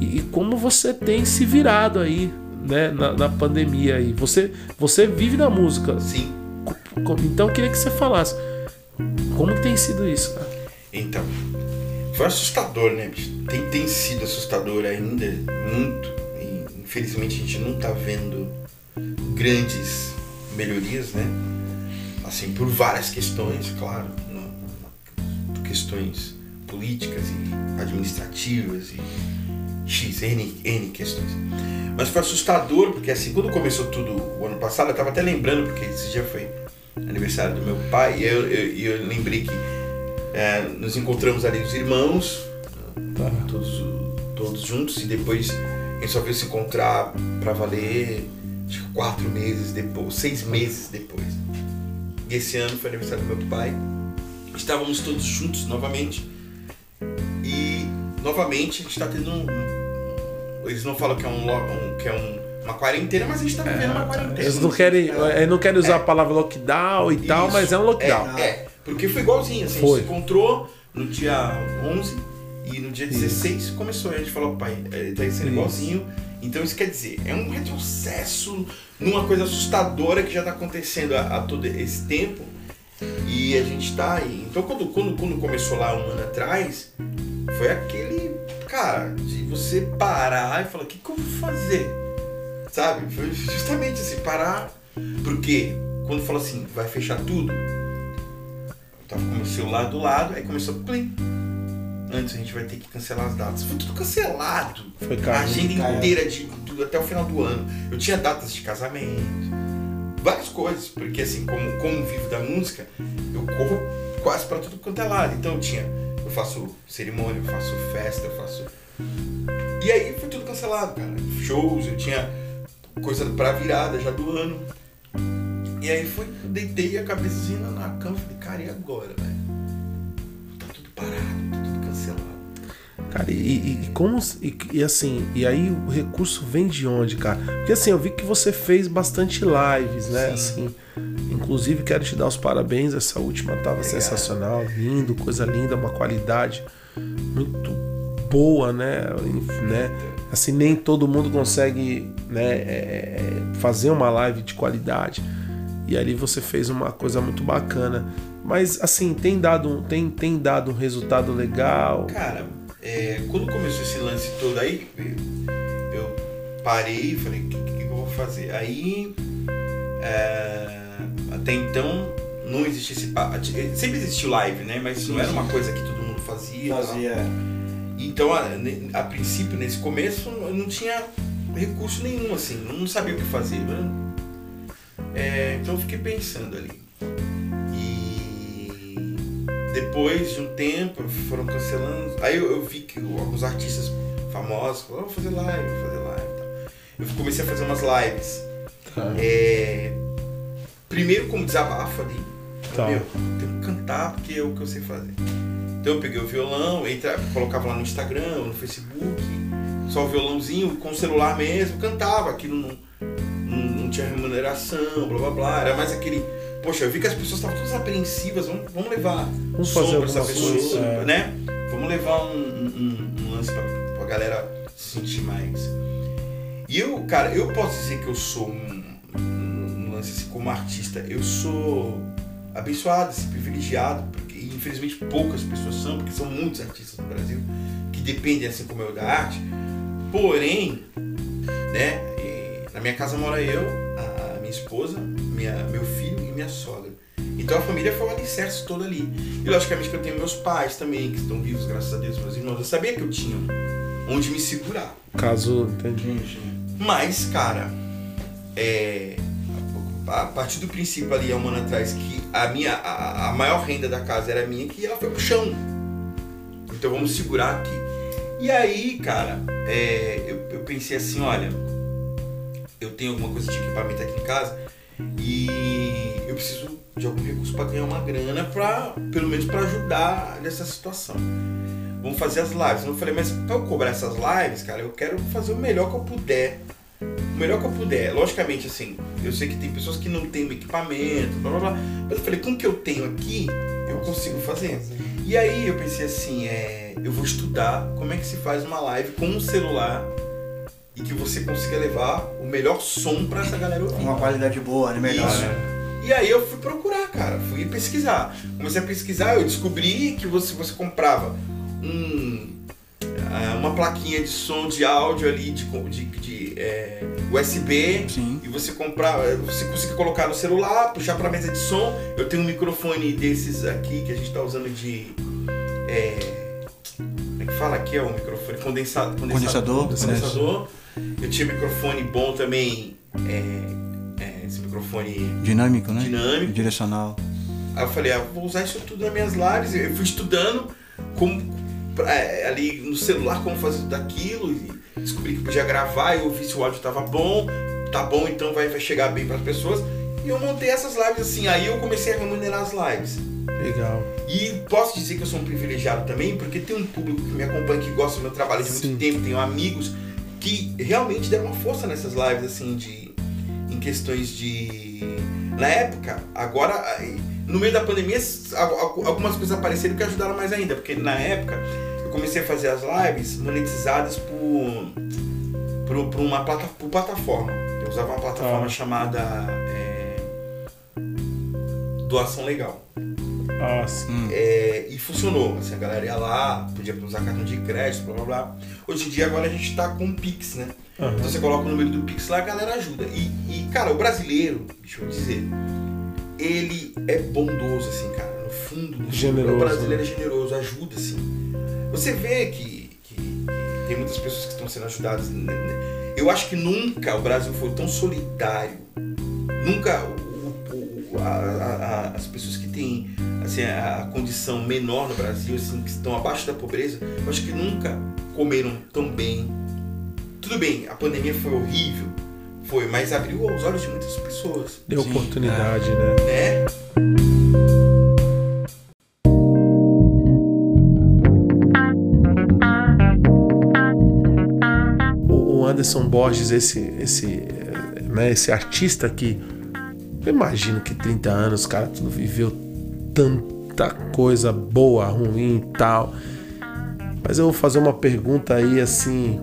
e, e como você tem se virado aí né, na, na pandemia aí. Você, você vive na música. Sim. Então eu queria que você falasse como tem sido isso, cara. Então, foi assustador, né? Tem, tem sido assustador ainda, muito. E, infelizmente a gente não tá vendo grandes melhorias, né? Assim, por várias questões, claro. Questões políticas e administrativas e X, N, N questões. Mas foi assustador, porque assim, quando começou tudo o ano passado, eu tava até lembrando, porque esse dia foi aniversário do meu pai, e eu, eu, eu lembrei que é, nos encontramos ali os irmãos, tá. todos, todos juntos, e depois a gente só veio se encontrar para valer acho que quatro meses depois, seis meses depois. E esse ano foi aniversário do meu pai. Estávamos todos juntos novamente. E novamente a gente está tendo um, Eles não falam que é um, um que é um uma quarentena, mas a gente tá vivendo é, uma quarentena. Eles não querem, é, não querem usar é. a palavra lockdown e Isso, tal, mas é um lockdown. É, é, porque foi igualzinho, assim, foi. a gente se encontrou no dia 11 e no dia 16 Isso. começou. A gente falou, pai, é, tá sendo igualzinho. Então isso quer dizer, é um retrocesso numa coisa assustadora que já está acontecendo há, há, todo esse tempo. E a gente está aí. Então quando, quando, quando começou lá um ano atrás, foi aquele, cara, de você parar e falar, o que, que eu vou fazer? Sabe? Foi justamente assim, parar. Porque quando falou assim, vai fechar tudo, eu tava com o celular do lado, aí começou plim antes a gente vai ter que cancelar as datas. Foi tudo cancelado. Foi caro, a agenda inteira de tudo até o final do ano. Eu tinha datas de casamento, várias coisas, porque assim, como, como vivo da música, eu corro quase para tudo quanto é lado. Então eu tinha, eu faço cerimônia, eu faço festa, eu faço. E aí foi tudo cancelado, cara. Shows, eu tinha coisa pra virada já do ano. E aí foi, deitei a cabecinha na cama falei, cara, e agora, velho? Tá tudo parado, tá tudo Cara, e, e, como. E, e, assim, e aí o recurso vem de onde, cara? Porque assim, eu vi que você fez bastante lives, né? Sim. Assim, inclusive quero te dar os parabéns, essa última tava Obrigado. sensacional, lindo, coisa linda, uma qualidade muito boa, né? né? Assim, nem todo mundo consegue né, é, fazer uma live de qualidade. E ali você fez uma coisa muito bacana. Mas assim, tem dado, tem, tem dado um resultado legal. Cara, é, quando começou esse lance todo aí, eu parei e falei, o que, que, eu vou fazer? Aí, é, até então, não existia esse... Sempre existiu live, né? Mas não era uma coisa que todo mundo fazia. Fazia. Então, a, a, princípio, nesse começo, eu não tinha recurso nenhum, assim. Não sabia o que fazer. Né? É, então, eu fiquei pensando ali. Depois de um tempo, foram cancelando. Aí eu, eu vi que alguns artistas famosos falaram, vou fazer live, vou fazer live. Tá. Eu comecei a fazer umas lives. Tá. É, primeiro como desabafo ali. Tá. Meu, tenho que cantar porque é o que eu sei fazer. Então eu peguei o violão, entra, colocava lá no Instagram, no Facebook, só o violãozinho, com o celular mesmo, cantava. Aquilo não, não, não tinha remuneração, blá blá blá. Era mais aquele poxa, eu vi que as pessoas estavam todas apreensivas, vamos, vamos levar vamos fazer essa pessoa, é. né? Vamos levar um, um, um lance pra, pra galera se sentir mais. E eu, cara, eu posso dizer que eu sou um, um lance assim, como artista, eu sou abençoado, assim, privilegiado, porque infelizmente poucas pessoas são, porque são muitos artistas no Brasil que dependem assim como eu da arte. Porém, né, na minha casa mora eu, a minha esposa, minha, meu filho minha sogra. Então a família foi o alicerce todo ali. E logicamente que eu tenho meus pais também, que estão vivos, graças a Deus, meus irmãos. Eu sabia que eu tinha onde me segurar. Caso, entendi. Mas, cara, é, a partir do princípio ali, há um ano atrás, que a minha a, a maior renda da casa era minha, que ela foi pro chão. Então vamos segurar aqui. E aí, cara, é, eu, eu pensei assim, olha, eu tenho alguma coisa de equipamento aqui em casa e eu preciso de algum recurso para ganhar uma grana, pra, pelo menos para ajudar nessa situação. Vamos fazer as lives. Eu falei, mas para eu cobrar essas lives, cara, eu quero fazer o melhor que eu puder. O melhor que eu puder. Logicamente, assim, eu sei que tem pessoas que não têm equipamento, blá blá blá. Mas eu falei, com o que eu tenho aqui, eu consigo fazer. E aí eu pensei assim, é, eu vou estudar como é que se faz uma live com um celular e que você consiga levar o melhor som para essa galera ouvir. Uma qualidade boa, né? Melhor. Isso. E aí eu fui procurar, cara, fui pesquisar. Comecei a pesquisar, eu descobri que você, você comprava um, ah, uma plaquinha de som de áudio ali de, de, de é, USB Sim. e você comprar, você conseguia colocar no celular, puxar para mesa de som. Eu tenho um microfone desses aqui que a gente está usando de é, como é que fala aqui é o microfone Condensa, Condensador. condensador. Eu tinha microfone bom também, é, é, esse microfone Dinâmico, né? Dinâmico. Direcional. Aí eu falei, ah, vou usar isso tudo nas minhas lives. Eu fui estudando como pra- é, ali no celular como fazer tudo aquilo e descobri que podia gravar e ouvir se o áudio tava bom. Tá bom, então vai, vai chegar bem para as pessoas. E eu montei essas lives assim. Aí eu comecei a remunerar as lives. Legal. E posso dizer que eu sou um privilegiado também, porque tem um público que me acompanha, que gosta do meu trabalho de muito Sim. tempo, tenho amigos que realmente deram uma força nessas lives, assim, de. em questões de. Na época, agora, no meio da pandemia, al- al- algumas coisas apareceram que ajudaram mais ainda, porque na época eu comecei a fazer as lives monetizadas por. por, por uma plata, por plataforma. Eu usava uma plataforma Ah. chamada. é, Doação Legal. Ah, sim. Hum. É, e funcionou. Assim, a galera ia lá, podia usar cartão de crédito, blá blá blá. Hoje em dia agora a gente tá com o Pix, né? Aham. Então você coloca o número do Pix lá, a galera ajuda. E, e, cara, o brasileiro, deixa eu dizer, ele é bondoso, assim, cara. No fundo, no fundo, Generoso, o brasileiro é generoso, ajuda, assim. Você vê que, que- que tem muitas pessoas que estão sendo ajudadas. né, né? Eu acho que nunca o Brasil foi tão solidário. Nunca o- o- a- a- as pessoas que têm assim, a condição menor no Brasil, assim, que estão abaixo da pobreza, eu acho que nunca comeram tão bem. Tudo bem, a pandemia foi horrível, foi, mas abriu os olhos de muitas pessoas, Deu Sim, oportunidade, né? né? O Anderson Borges, esse, esse, né, esse artista que eu imagino que 30 anos, cara, tudo viveu tanta coisa boa, ruim e tal. Mas eu vou fazer uma pergunta aí assim: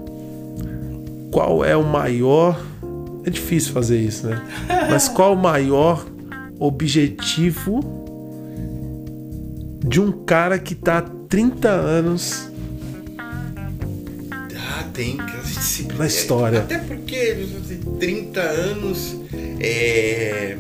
qual é o maior. É difícil fazer isso, né? Mas qual o maior objetivo de um cara que tá há 30 anos Ah, tem, que a gente sempre. Na história. Até porque assim, 30 anos. É.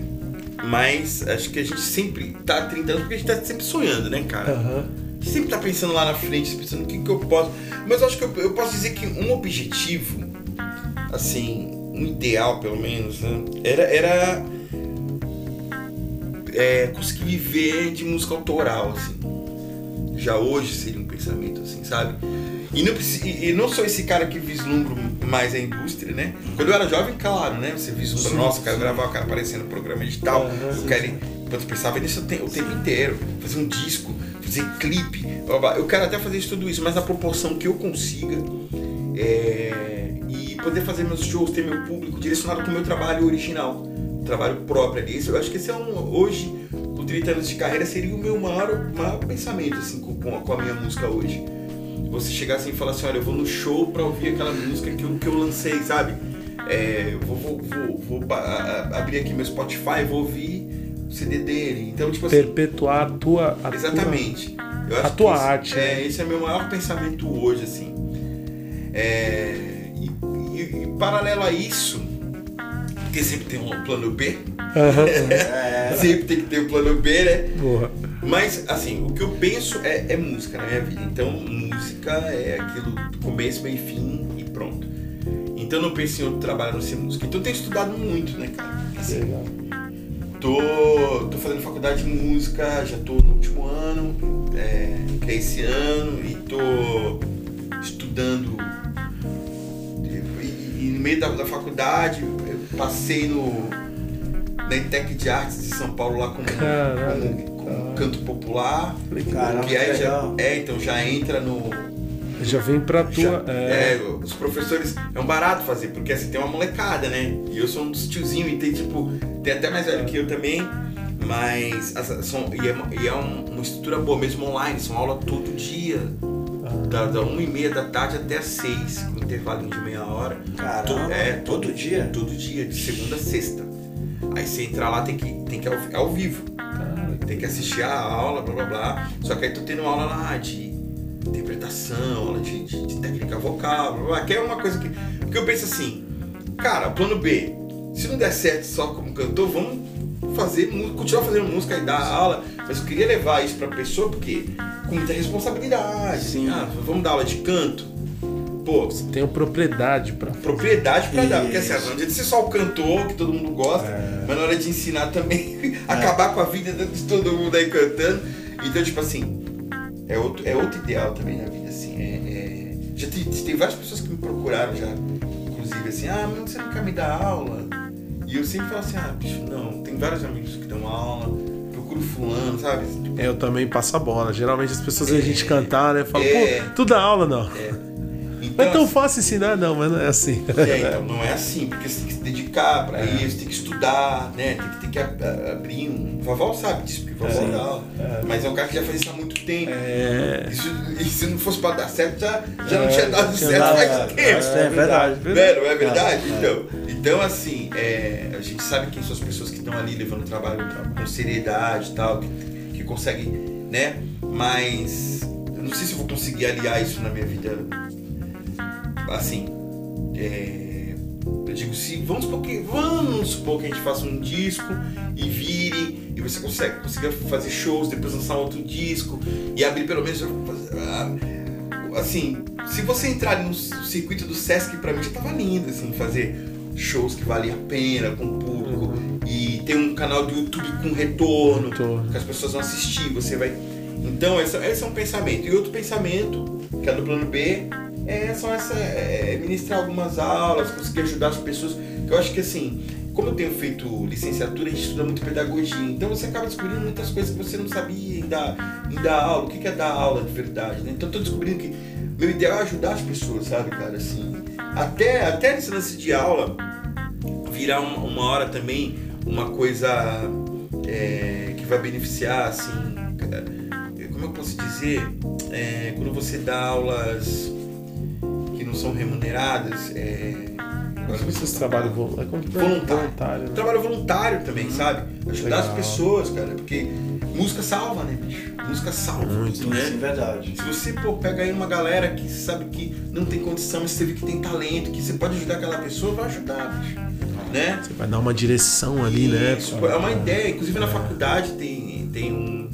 Mas acho que a gente sempre tá há 30 anos porque a gente tá sempre sonhando, né, cara? Aham. A gente sempre tá pensando lá na frente, pensando o que, que eu posso. Mas eu acho que eu, eu posso dizer que um objetivo, assim, um ideal pelo menos, né? Era. era é, conseguir viver de música autoral, assim. Já hoje seria um pensamento, assim, sabe? E não, e não sou esse cara que vislumbro mais a indústria, né? Quando eu era jovem, claro, né? Você vislumbra, nossa, eu quero gravar, eu quero aparecer no programa digital, Aham, eu sim, quero. ir- Eu pensava nisso o te- o tempo inteiro, fazer um disco, fazer clipe, eu quero até fazer isso, tudo isso, mas na proporção que eu consiga. é, e poder fazer meus shows, ter meu público direcionado para o meu trabalho original, trabalho próprio ali. Eu acho que esse é um. Hoje, com 30 anos de carreira, seria o meu maior, maior pensamento assim, com, com a, minha música hoje. Você chegar assim e falar assim: olha, eu vou no show para ouvir aquela música que eu, que eu lancei, sabe? É, vou, vou, vou, vou a- abrir aqui meu Spotify, vou ouvir o CD dele. Então, tipo assim. perpetuar a tua. a Exatamente. A tua esse- arte, É, né? esse é meu maior pensamento hoje, assim. É, e, e- e paralelo a isso, porque sempre tem um plano B, Aham. sempre tem que ter um plano B, né? Porra. Mas, assim, o que eu penso é, é música na minha vida. Então, música é aquilo do começo, meio e fim e pronto. Então, eu não penso em outro trabalho a não ser música. Então, eu tenho estudado muito, né, cara? Assim. Tô, tô fazendo faculdade de música, já tô no último ano, é, que é esse ano, e tô estudando. E, e no meio da, da faculdade, eu passei no, da ITEC de Artes de São Paulo lá como, como, canto popular. Caramba, que aí já, legal. é, então já entra no. Já vem pra tua. já- é, é, os professores. É um barato fazer, porque assim, tem uma molecada, né? E eu sou um dos tiozinhos e tem tipo. Tem até mais velho que eu também. Mas as- são, e é, uma- e é um- uma estrutura boa, mesmo online, são aula todo dia. Da, da 1 e meia da tarde até as 6, com um intervalinho de meia hora. Caramba, é, todo dia? Todo dia, de segunda a sexta. Aí você entrar lá tem que, tem que ao, é ao vivo. Tem que assistir a aula, blá blá blá. Só que aí tô tendo aula lá de interpretação, aula de, de- de técnica vocal, blá, blá, que é uma coisa que. Porque eu penso assim, cara, plano B, se não der certo só como cantor, vamos fazer continuar fazendo música e dar aula. Mas eu queria levar isso pra pessoa porque com muita responsabilidade. Sim. Ah, vamos dar aula de canto. Pô, Tenho propriedade pra. propriedade pra dar, porque assim, não adianta ser só o cantor que todo mundo gosta, mas na hora de ensinar também, acabar com a vida de todo mundo aí cantando. Então, tipo assim, é outro, é outro ideal também na vida, assim. É, é- Já tem, tem várias pessoas que me procuraram já, inclusive assim, ah, mas você não quer me dar aula? E eu sempre falo assim, ah, bicho, não, tem vários amigos que dão aula, procuro fulano, sabe? Tipo, Eu também passo a bola. Geralmente as pessoas veem a gente cantar, né? Falam, É. pô, tu dá aula não. Então, Não é tão assim, fácil ensinar, não, mas não é assim. É, então não é assim, porque você tem que se dedicar pra isso, tem que estudar, né? Tem que, tem que abrir um. Vaval sabe disso, porque o Vaval Sim. dá aula. Mas é um cara que já faz isso há muito tempo. É. E se não fosse pra dar certo, já, já não É, tinha dado tinha certo faz é, tempo. é verdade. Não é verdade? É, é. Então, então, assim, é, a gente sabe quem são as pessoas que estão ali levando o trabalho com seriedade e tal, que, que conseguem, né? Mas eu não sei se eu vou conseguir aliar isso na minha vida. Assim, é, eu digo, se vamos supor que, vamos supor que a gente faça um disco e vire, e você consegue, consiga fazer shows, depois lançar outro disco e abrir pelo menos. ah, Assim, se você entrar no circuito do Sesc, pra mim já tava lindo, assim, fazer shows que valem a pena com o público e ter um canal do YouTube com retorno, Retorno. que as pessoas vão assistir, você vai. Então, esse, esse é um pensamento. E outro pensamento, que é do plano B, é só essa, é ministrar algumas aulas, conseguir ajudar as pessoas. Eu acho que assim, como eu tenho feito licenciatura, a gente estuda muito pedagogia. Então você acaba descobrindo muitas coisas que você não sabia em dar, em dar aula. O que é dar aula de verdade, né? Então eu tô descobrindo que meu ideal é ajudar as pessoas, sabe, cara? Assim, até, até nesse lance de aula, virar uma, uma hora também uma coisa é, que vai beneficiar, assim, é, como eu posso dizer, é, quando você dá aulas são remuneradas, é, agora Esses esqueci a trabalho é como- Voluntário. voluntário. né? Trabalho voluntário também, sabe? Ajudar as Legal. pessoas, cara, porque música salva, né, bicho? Música salva, Muito, né? Sim, verdade. Se você pô, pega aí uma galera que sabe que não tem condição, mas você vê que tem talento, que você pode ajudar aquela pessoa, vai ajudar, bicho. Né? Você vai dar uma direção ali, né? Isso, pra- é uma ideia. Inclusive na faculdade tem, tem um.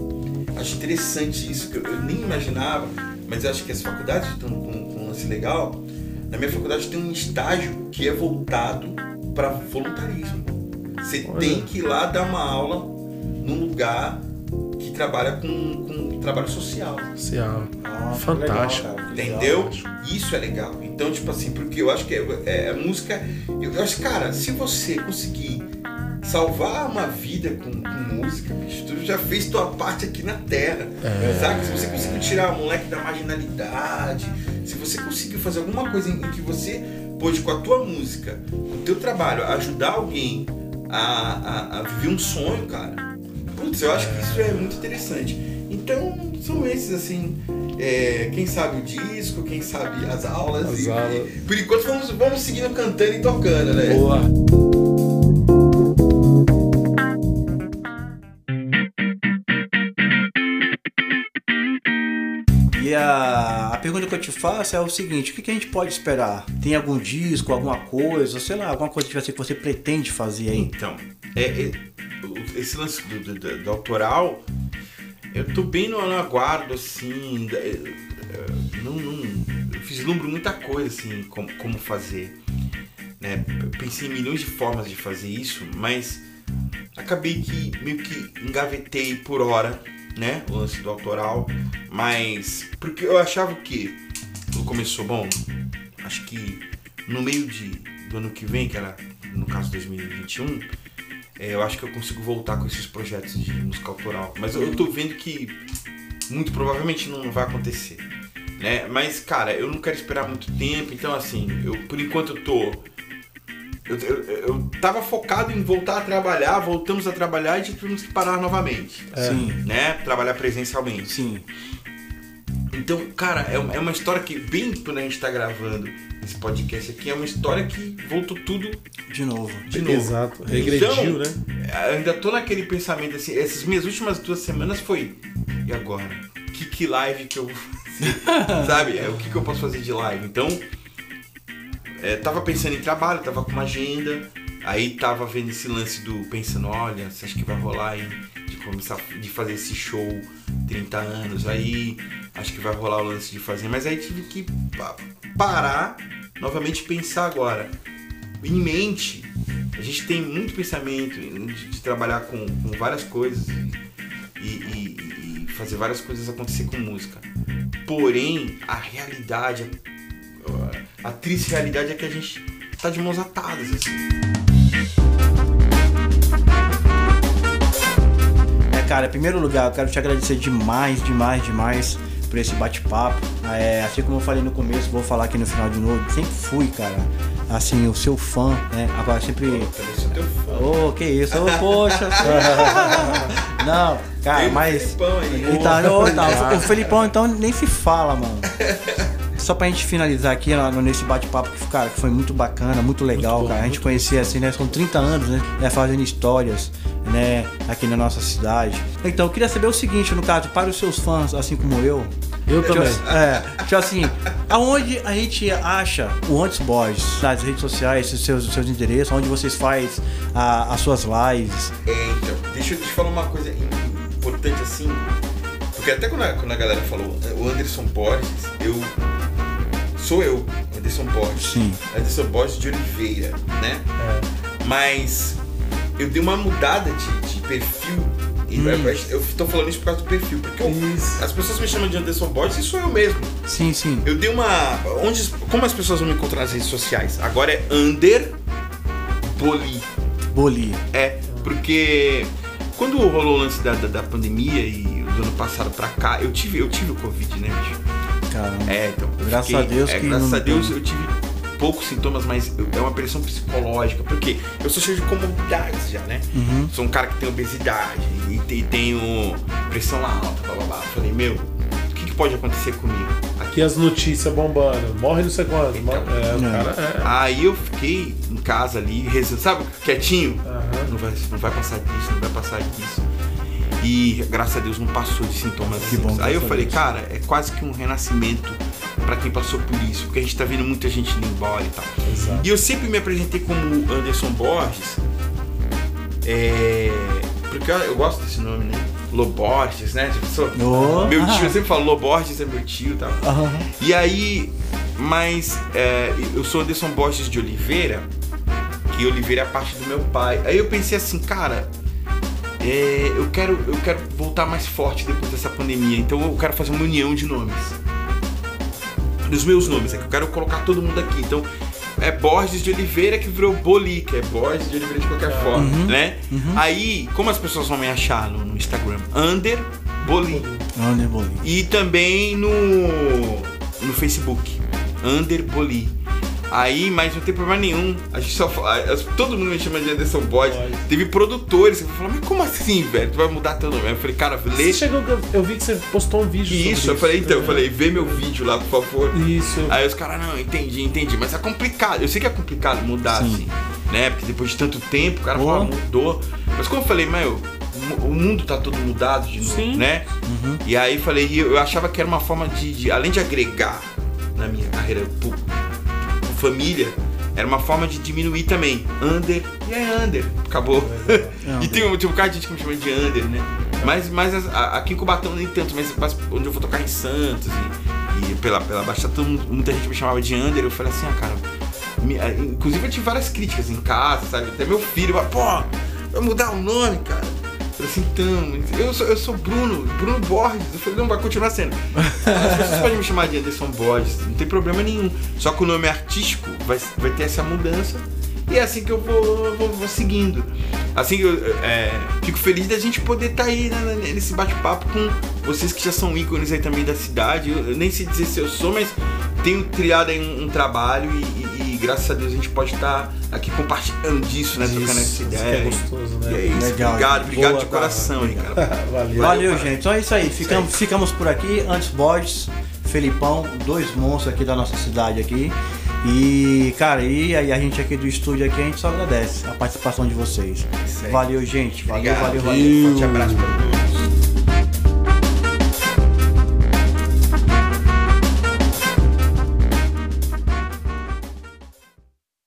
Acho interessante isso, que eu, eu nem imaginava, mas eu acho que as faculdades estão com, com um lance legal. Na minha faculdade tem um estágio que é voltado para voluntarismo. Você Olha. tem que ir lá dar uma aula num lugar que trabalha com, com trabalho social. Social. Nossa, Fantástico. legal. Entendeu? Isso é legal. Então, tipo assim, porque eu acho que é, é- a música. Eu, eu acho, cara, se você conseguir salvar uma vida com, com música, bicho, tu já fez tua parte aqui na Terra. É. Sabe? Se você conseguir tirar o moleque da marginalidade, se você conseguir fazer alguma coisa em, em que você pôde, com a tua música, com o teu trabalho, ajudar alguém a, a, a viver um sonho, cara. Putz, eu acho que isso é muito interessante. Então, são esses, assim, é, quem sabe o disco, quem sabe as aulas. As e, aulas. e por enquanto vamos, vamos seguindo cantando e tocando, né? Boa. Eu te faço é o seguinte: o que, que a gente pode esperar? Tem algum disco, alguma coisa, sei lá, alguma coisa que você- pretende fazer aí? Então, é, é, esse lance do, do- do- autoral, eu tô bem no, no aguardo, assim, é, não, não, vislumbro muita coisa, assim, como, como fazer, né? Pensei em milhões de formas de fazer isso, mas acabei que meio que engavetei por hora, né, o lance do autoral, mas porque eu achava que começou, bom, acho que no meio de, do ano que vem, que era no caso 2021, é, eu acho que eu consigo voltar com esses projetos de música autoral. Mas eu, eu tô vendo que muito provavelmente não vai acontecer. Né? Mas, cara, eu não quero esperar muito tempo, então assim, eu por enquanto eu tô. Eu, eu, eu tava focado em voltar a trabalhar, voltamos a trabalhar e tivemos que parar novamente. Sim. Né? Trabalhar presencialmente. Sim. Então, cara, é uma, é uma história que, bem quando a gente tá gravando esse podcast aqui, é uma história que voltou tudo De novo. de novo. Exato. Regrediu, Então, né? Eu ainda tô naquele pensamento assim, essas minhas últimas duas semanas foi. E agora? Que, que live que eu vou fazer? Sabe? É, o que, que eu posso fazer de live? Então, é, tava pensando em trabalho, tava com uma agenda, aí tava vendo esse lance do pensando, olha, você acha que vai rolar aí de começar de fazer esse show 30 anos, aí acho que vai rolar o lance de fazer, mas aí tive que pa- parar, novamente pensar agora. Em mente, a gente tem muito pensamento de, trabalhar com, com várias coisas e, e- e fazer várias coisas acontecer com música. Porém, a realidade, a, a triste realidade é que a gente tá de mãos atadas, assim. Cara, em primeiro lugar, eu quero te agradecer demais, demais, demais por esse bate-papo. É, assim como eu falei no começo, vou falar aqui no final de novo. Sempre fui, cara, assim, o seu fã, né? Agora sempre. Também sou teu fã. Ô, que isso, ô, poxa. Não, cara, Tem o mas. Felipão aí. Ô, tá, o Felipão então nem se fala, mano. Só pra gente finalizar aqui nesse bate-papo que, cara, que foi muito bacana, muito legal, bom, cara. A gente muito conhecia assim, né? São 30 anos, né? né, Fazendo histórias, né? Aqui na nossa cidade. Então, eu queria saber o seguinte, no caso, para os seus fãs, assim como eu. Eu tipo, também. É, tipo assim, aonde a gente acha o Antes Boys? Nas redes sociais, os seus, seus endereços, onde vocês faz a- as suas lives. É, então, deixa eu te falar uma coisa im- importante assim. Porque até quando a, quando a galera falou o Anderson Borges, eu. Sou eu, Anderson Borges. Sim. Anderson Borges de Oliveira, né? Mas eu dei uma mudada de, de perfil. E eu tô falando isso por causa do perfil. Porque eu- as pessoas me chamam de Anderson Borges e sou eu mesmo. Sim, sim. Eu dei uma. Onde, como as pessoas vão me encontrar nas redes sociais? Agora é Under Boli. Boli. É, porque quando rolou o lance da, da, da pandemia e do ano passado pra cá, eu tive, eu tive o Covid, né, bicho? Caramba. É, então. Graças a Deus é, que graças não a Deus tem. eu tive poucos sintomas, mas é uma pressão psicológica, porque eu sou cheio de comorbidades já, né? Uhum. Sou um cara que tem obesidade e, te- tenho pressão alta, blá blá blá. Falei, meu, o que, que pode acontecer comigo? Aqui as notícias bombando. Morre não sei. Então. é, o É. cara é. Aí eu fiquei em casa ali, rezando, sabe, quietinho. Aham. Não vai, não vai passar disso, não vai passar disso. E graças a Deus não passou de sintomas Que bom, Aí eu falei, cara, é quase que um renascimento pra quem passou por isso, porque a gente tá vendo muita gente indo embora e tal. Exato. E eu sempre me apresentei como Anderson Borges, é, porque eu, eu gosto desse nome, né? Loborges, né? Oh. Meu tio, eu sempre falo Loborges é meu tio e tal. Aham. E aí, mas é, eu sou Anderson Borges de Oliveira, que Oliveira é a parte do meu pai. Aí eu pensei assim, cara, é, eu, quero, eu quero voltar mais forte depois dessa pandemia, então eu quero fazer uma união de nomes. Dos meus nomes, é que eu quero colocar todo mundo aqui. Então, é Borges de Oliveira que virou Boli, que é Borges de Oliveira de qualquer forma, né? Aí, como as pessoas vão me achar no, no Instagram? Under Boli. Under Boli. E também no, no Facebook, Under Boli. Aí, mas não tem problema nenhum. A gente só todo mundo me chama de Anderson Boyd. Boyd. Teve produtores que falaram, mas como assim, velho? Tu vai mudar teu nome? Eu falei, cara, lê Você chegou, eu- eu vi que você postou um vídeo sobre isso. Eu falei, então, eu É. falei, vê meu vídeo lá, por favor. Isso. Aí os caras, não, entendi, entendi. Mas é complicado. Eu sei que é complicado mudar Sim. assim, né? Porque depois de tanto tempo, o cara fala, mudou. Mas como eu falei, meu, o mu- o mundo tá todo mudado de novo, Sim. né? E aí falei, e eu eu achava que era uma forma de, de- além de agregar na minha carreira família, era uma forma de diminuir também. Under, e é under, acabou. e tem, um- tem um cara de gente que me chama de under, né? Mas, mas aqui em Cubatão nem tanto, mas, mas onde eu vou tocar em Santos e, e pela, pela Baixada, todo muita gente me chamava de under. Eu falei assim, ah, cara. me- inclusive eu tive várias críticas em casa, sabe? Até meu filho, pô, vai mudar o nome, cara. Falei assim, então, eu sou, eu sou Bruno, Bruno Borges. Eu falei, não, vai continuar sendo. Pessoas podem me chamar de Anderson Borges, não tem problema nenhum. Só que o nome artístico vai, vai ter essa mudança E é assim que eu vou, vou, vou seguindo. Assim, eu é, fico feliz da gente poder estar tá aí né, nesse bate-papo com vocês que já são ícones aí também da cidade. Eu, eu nem sei dizer se eu sou, mas tenho criado aí um, um trabalho e, e, e, graças a Deus a gente pode estar tá aqui compartilhando disso, né? Isso, trocando essa ideia. Que é gostoso, né? E é isso. Legal. Obrigado, obrigado Boa, de coração aí, cara. Valeu. Valeu, gente. Então é isso aí. Ficamos, ficamos por aqui. Antes Borges, Felipão, dois monstros aqui da nossa cidade aqui. E, cara, e aí a gente aqui do estúdio aqui, a gente só agradece a participação de vocês. Valeu, gente. Valeu, Obrigado. valeu, valeu. Forte abraço pra todos.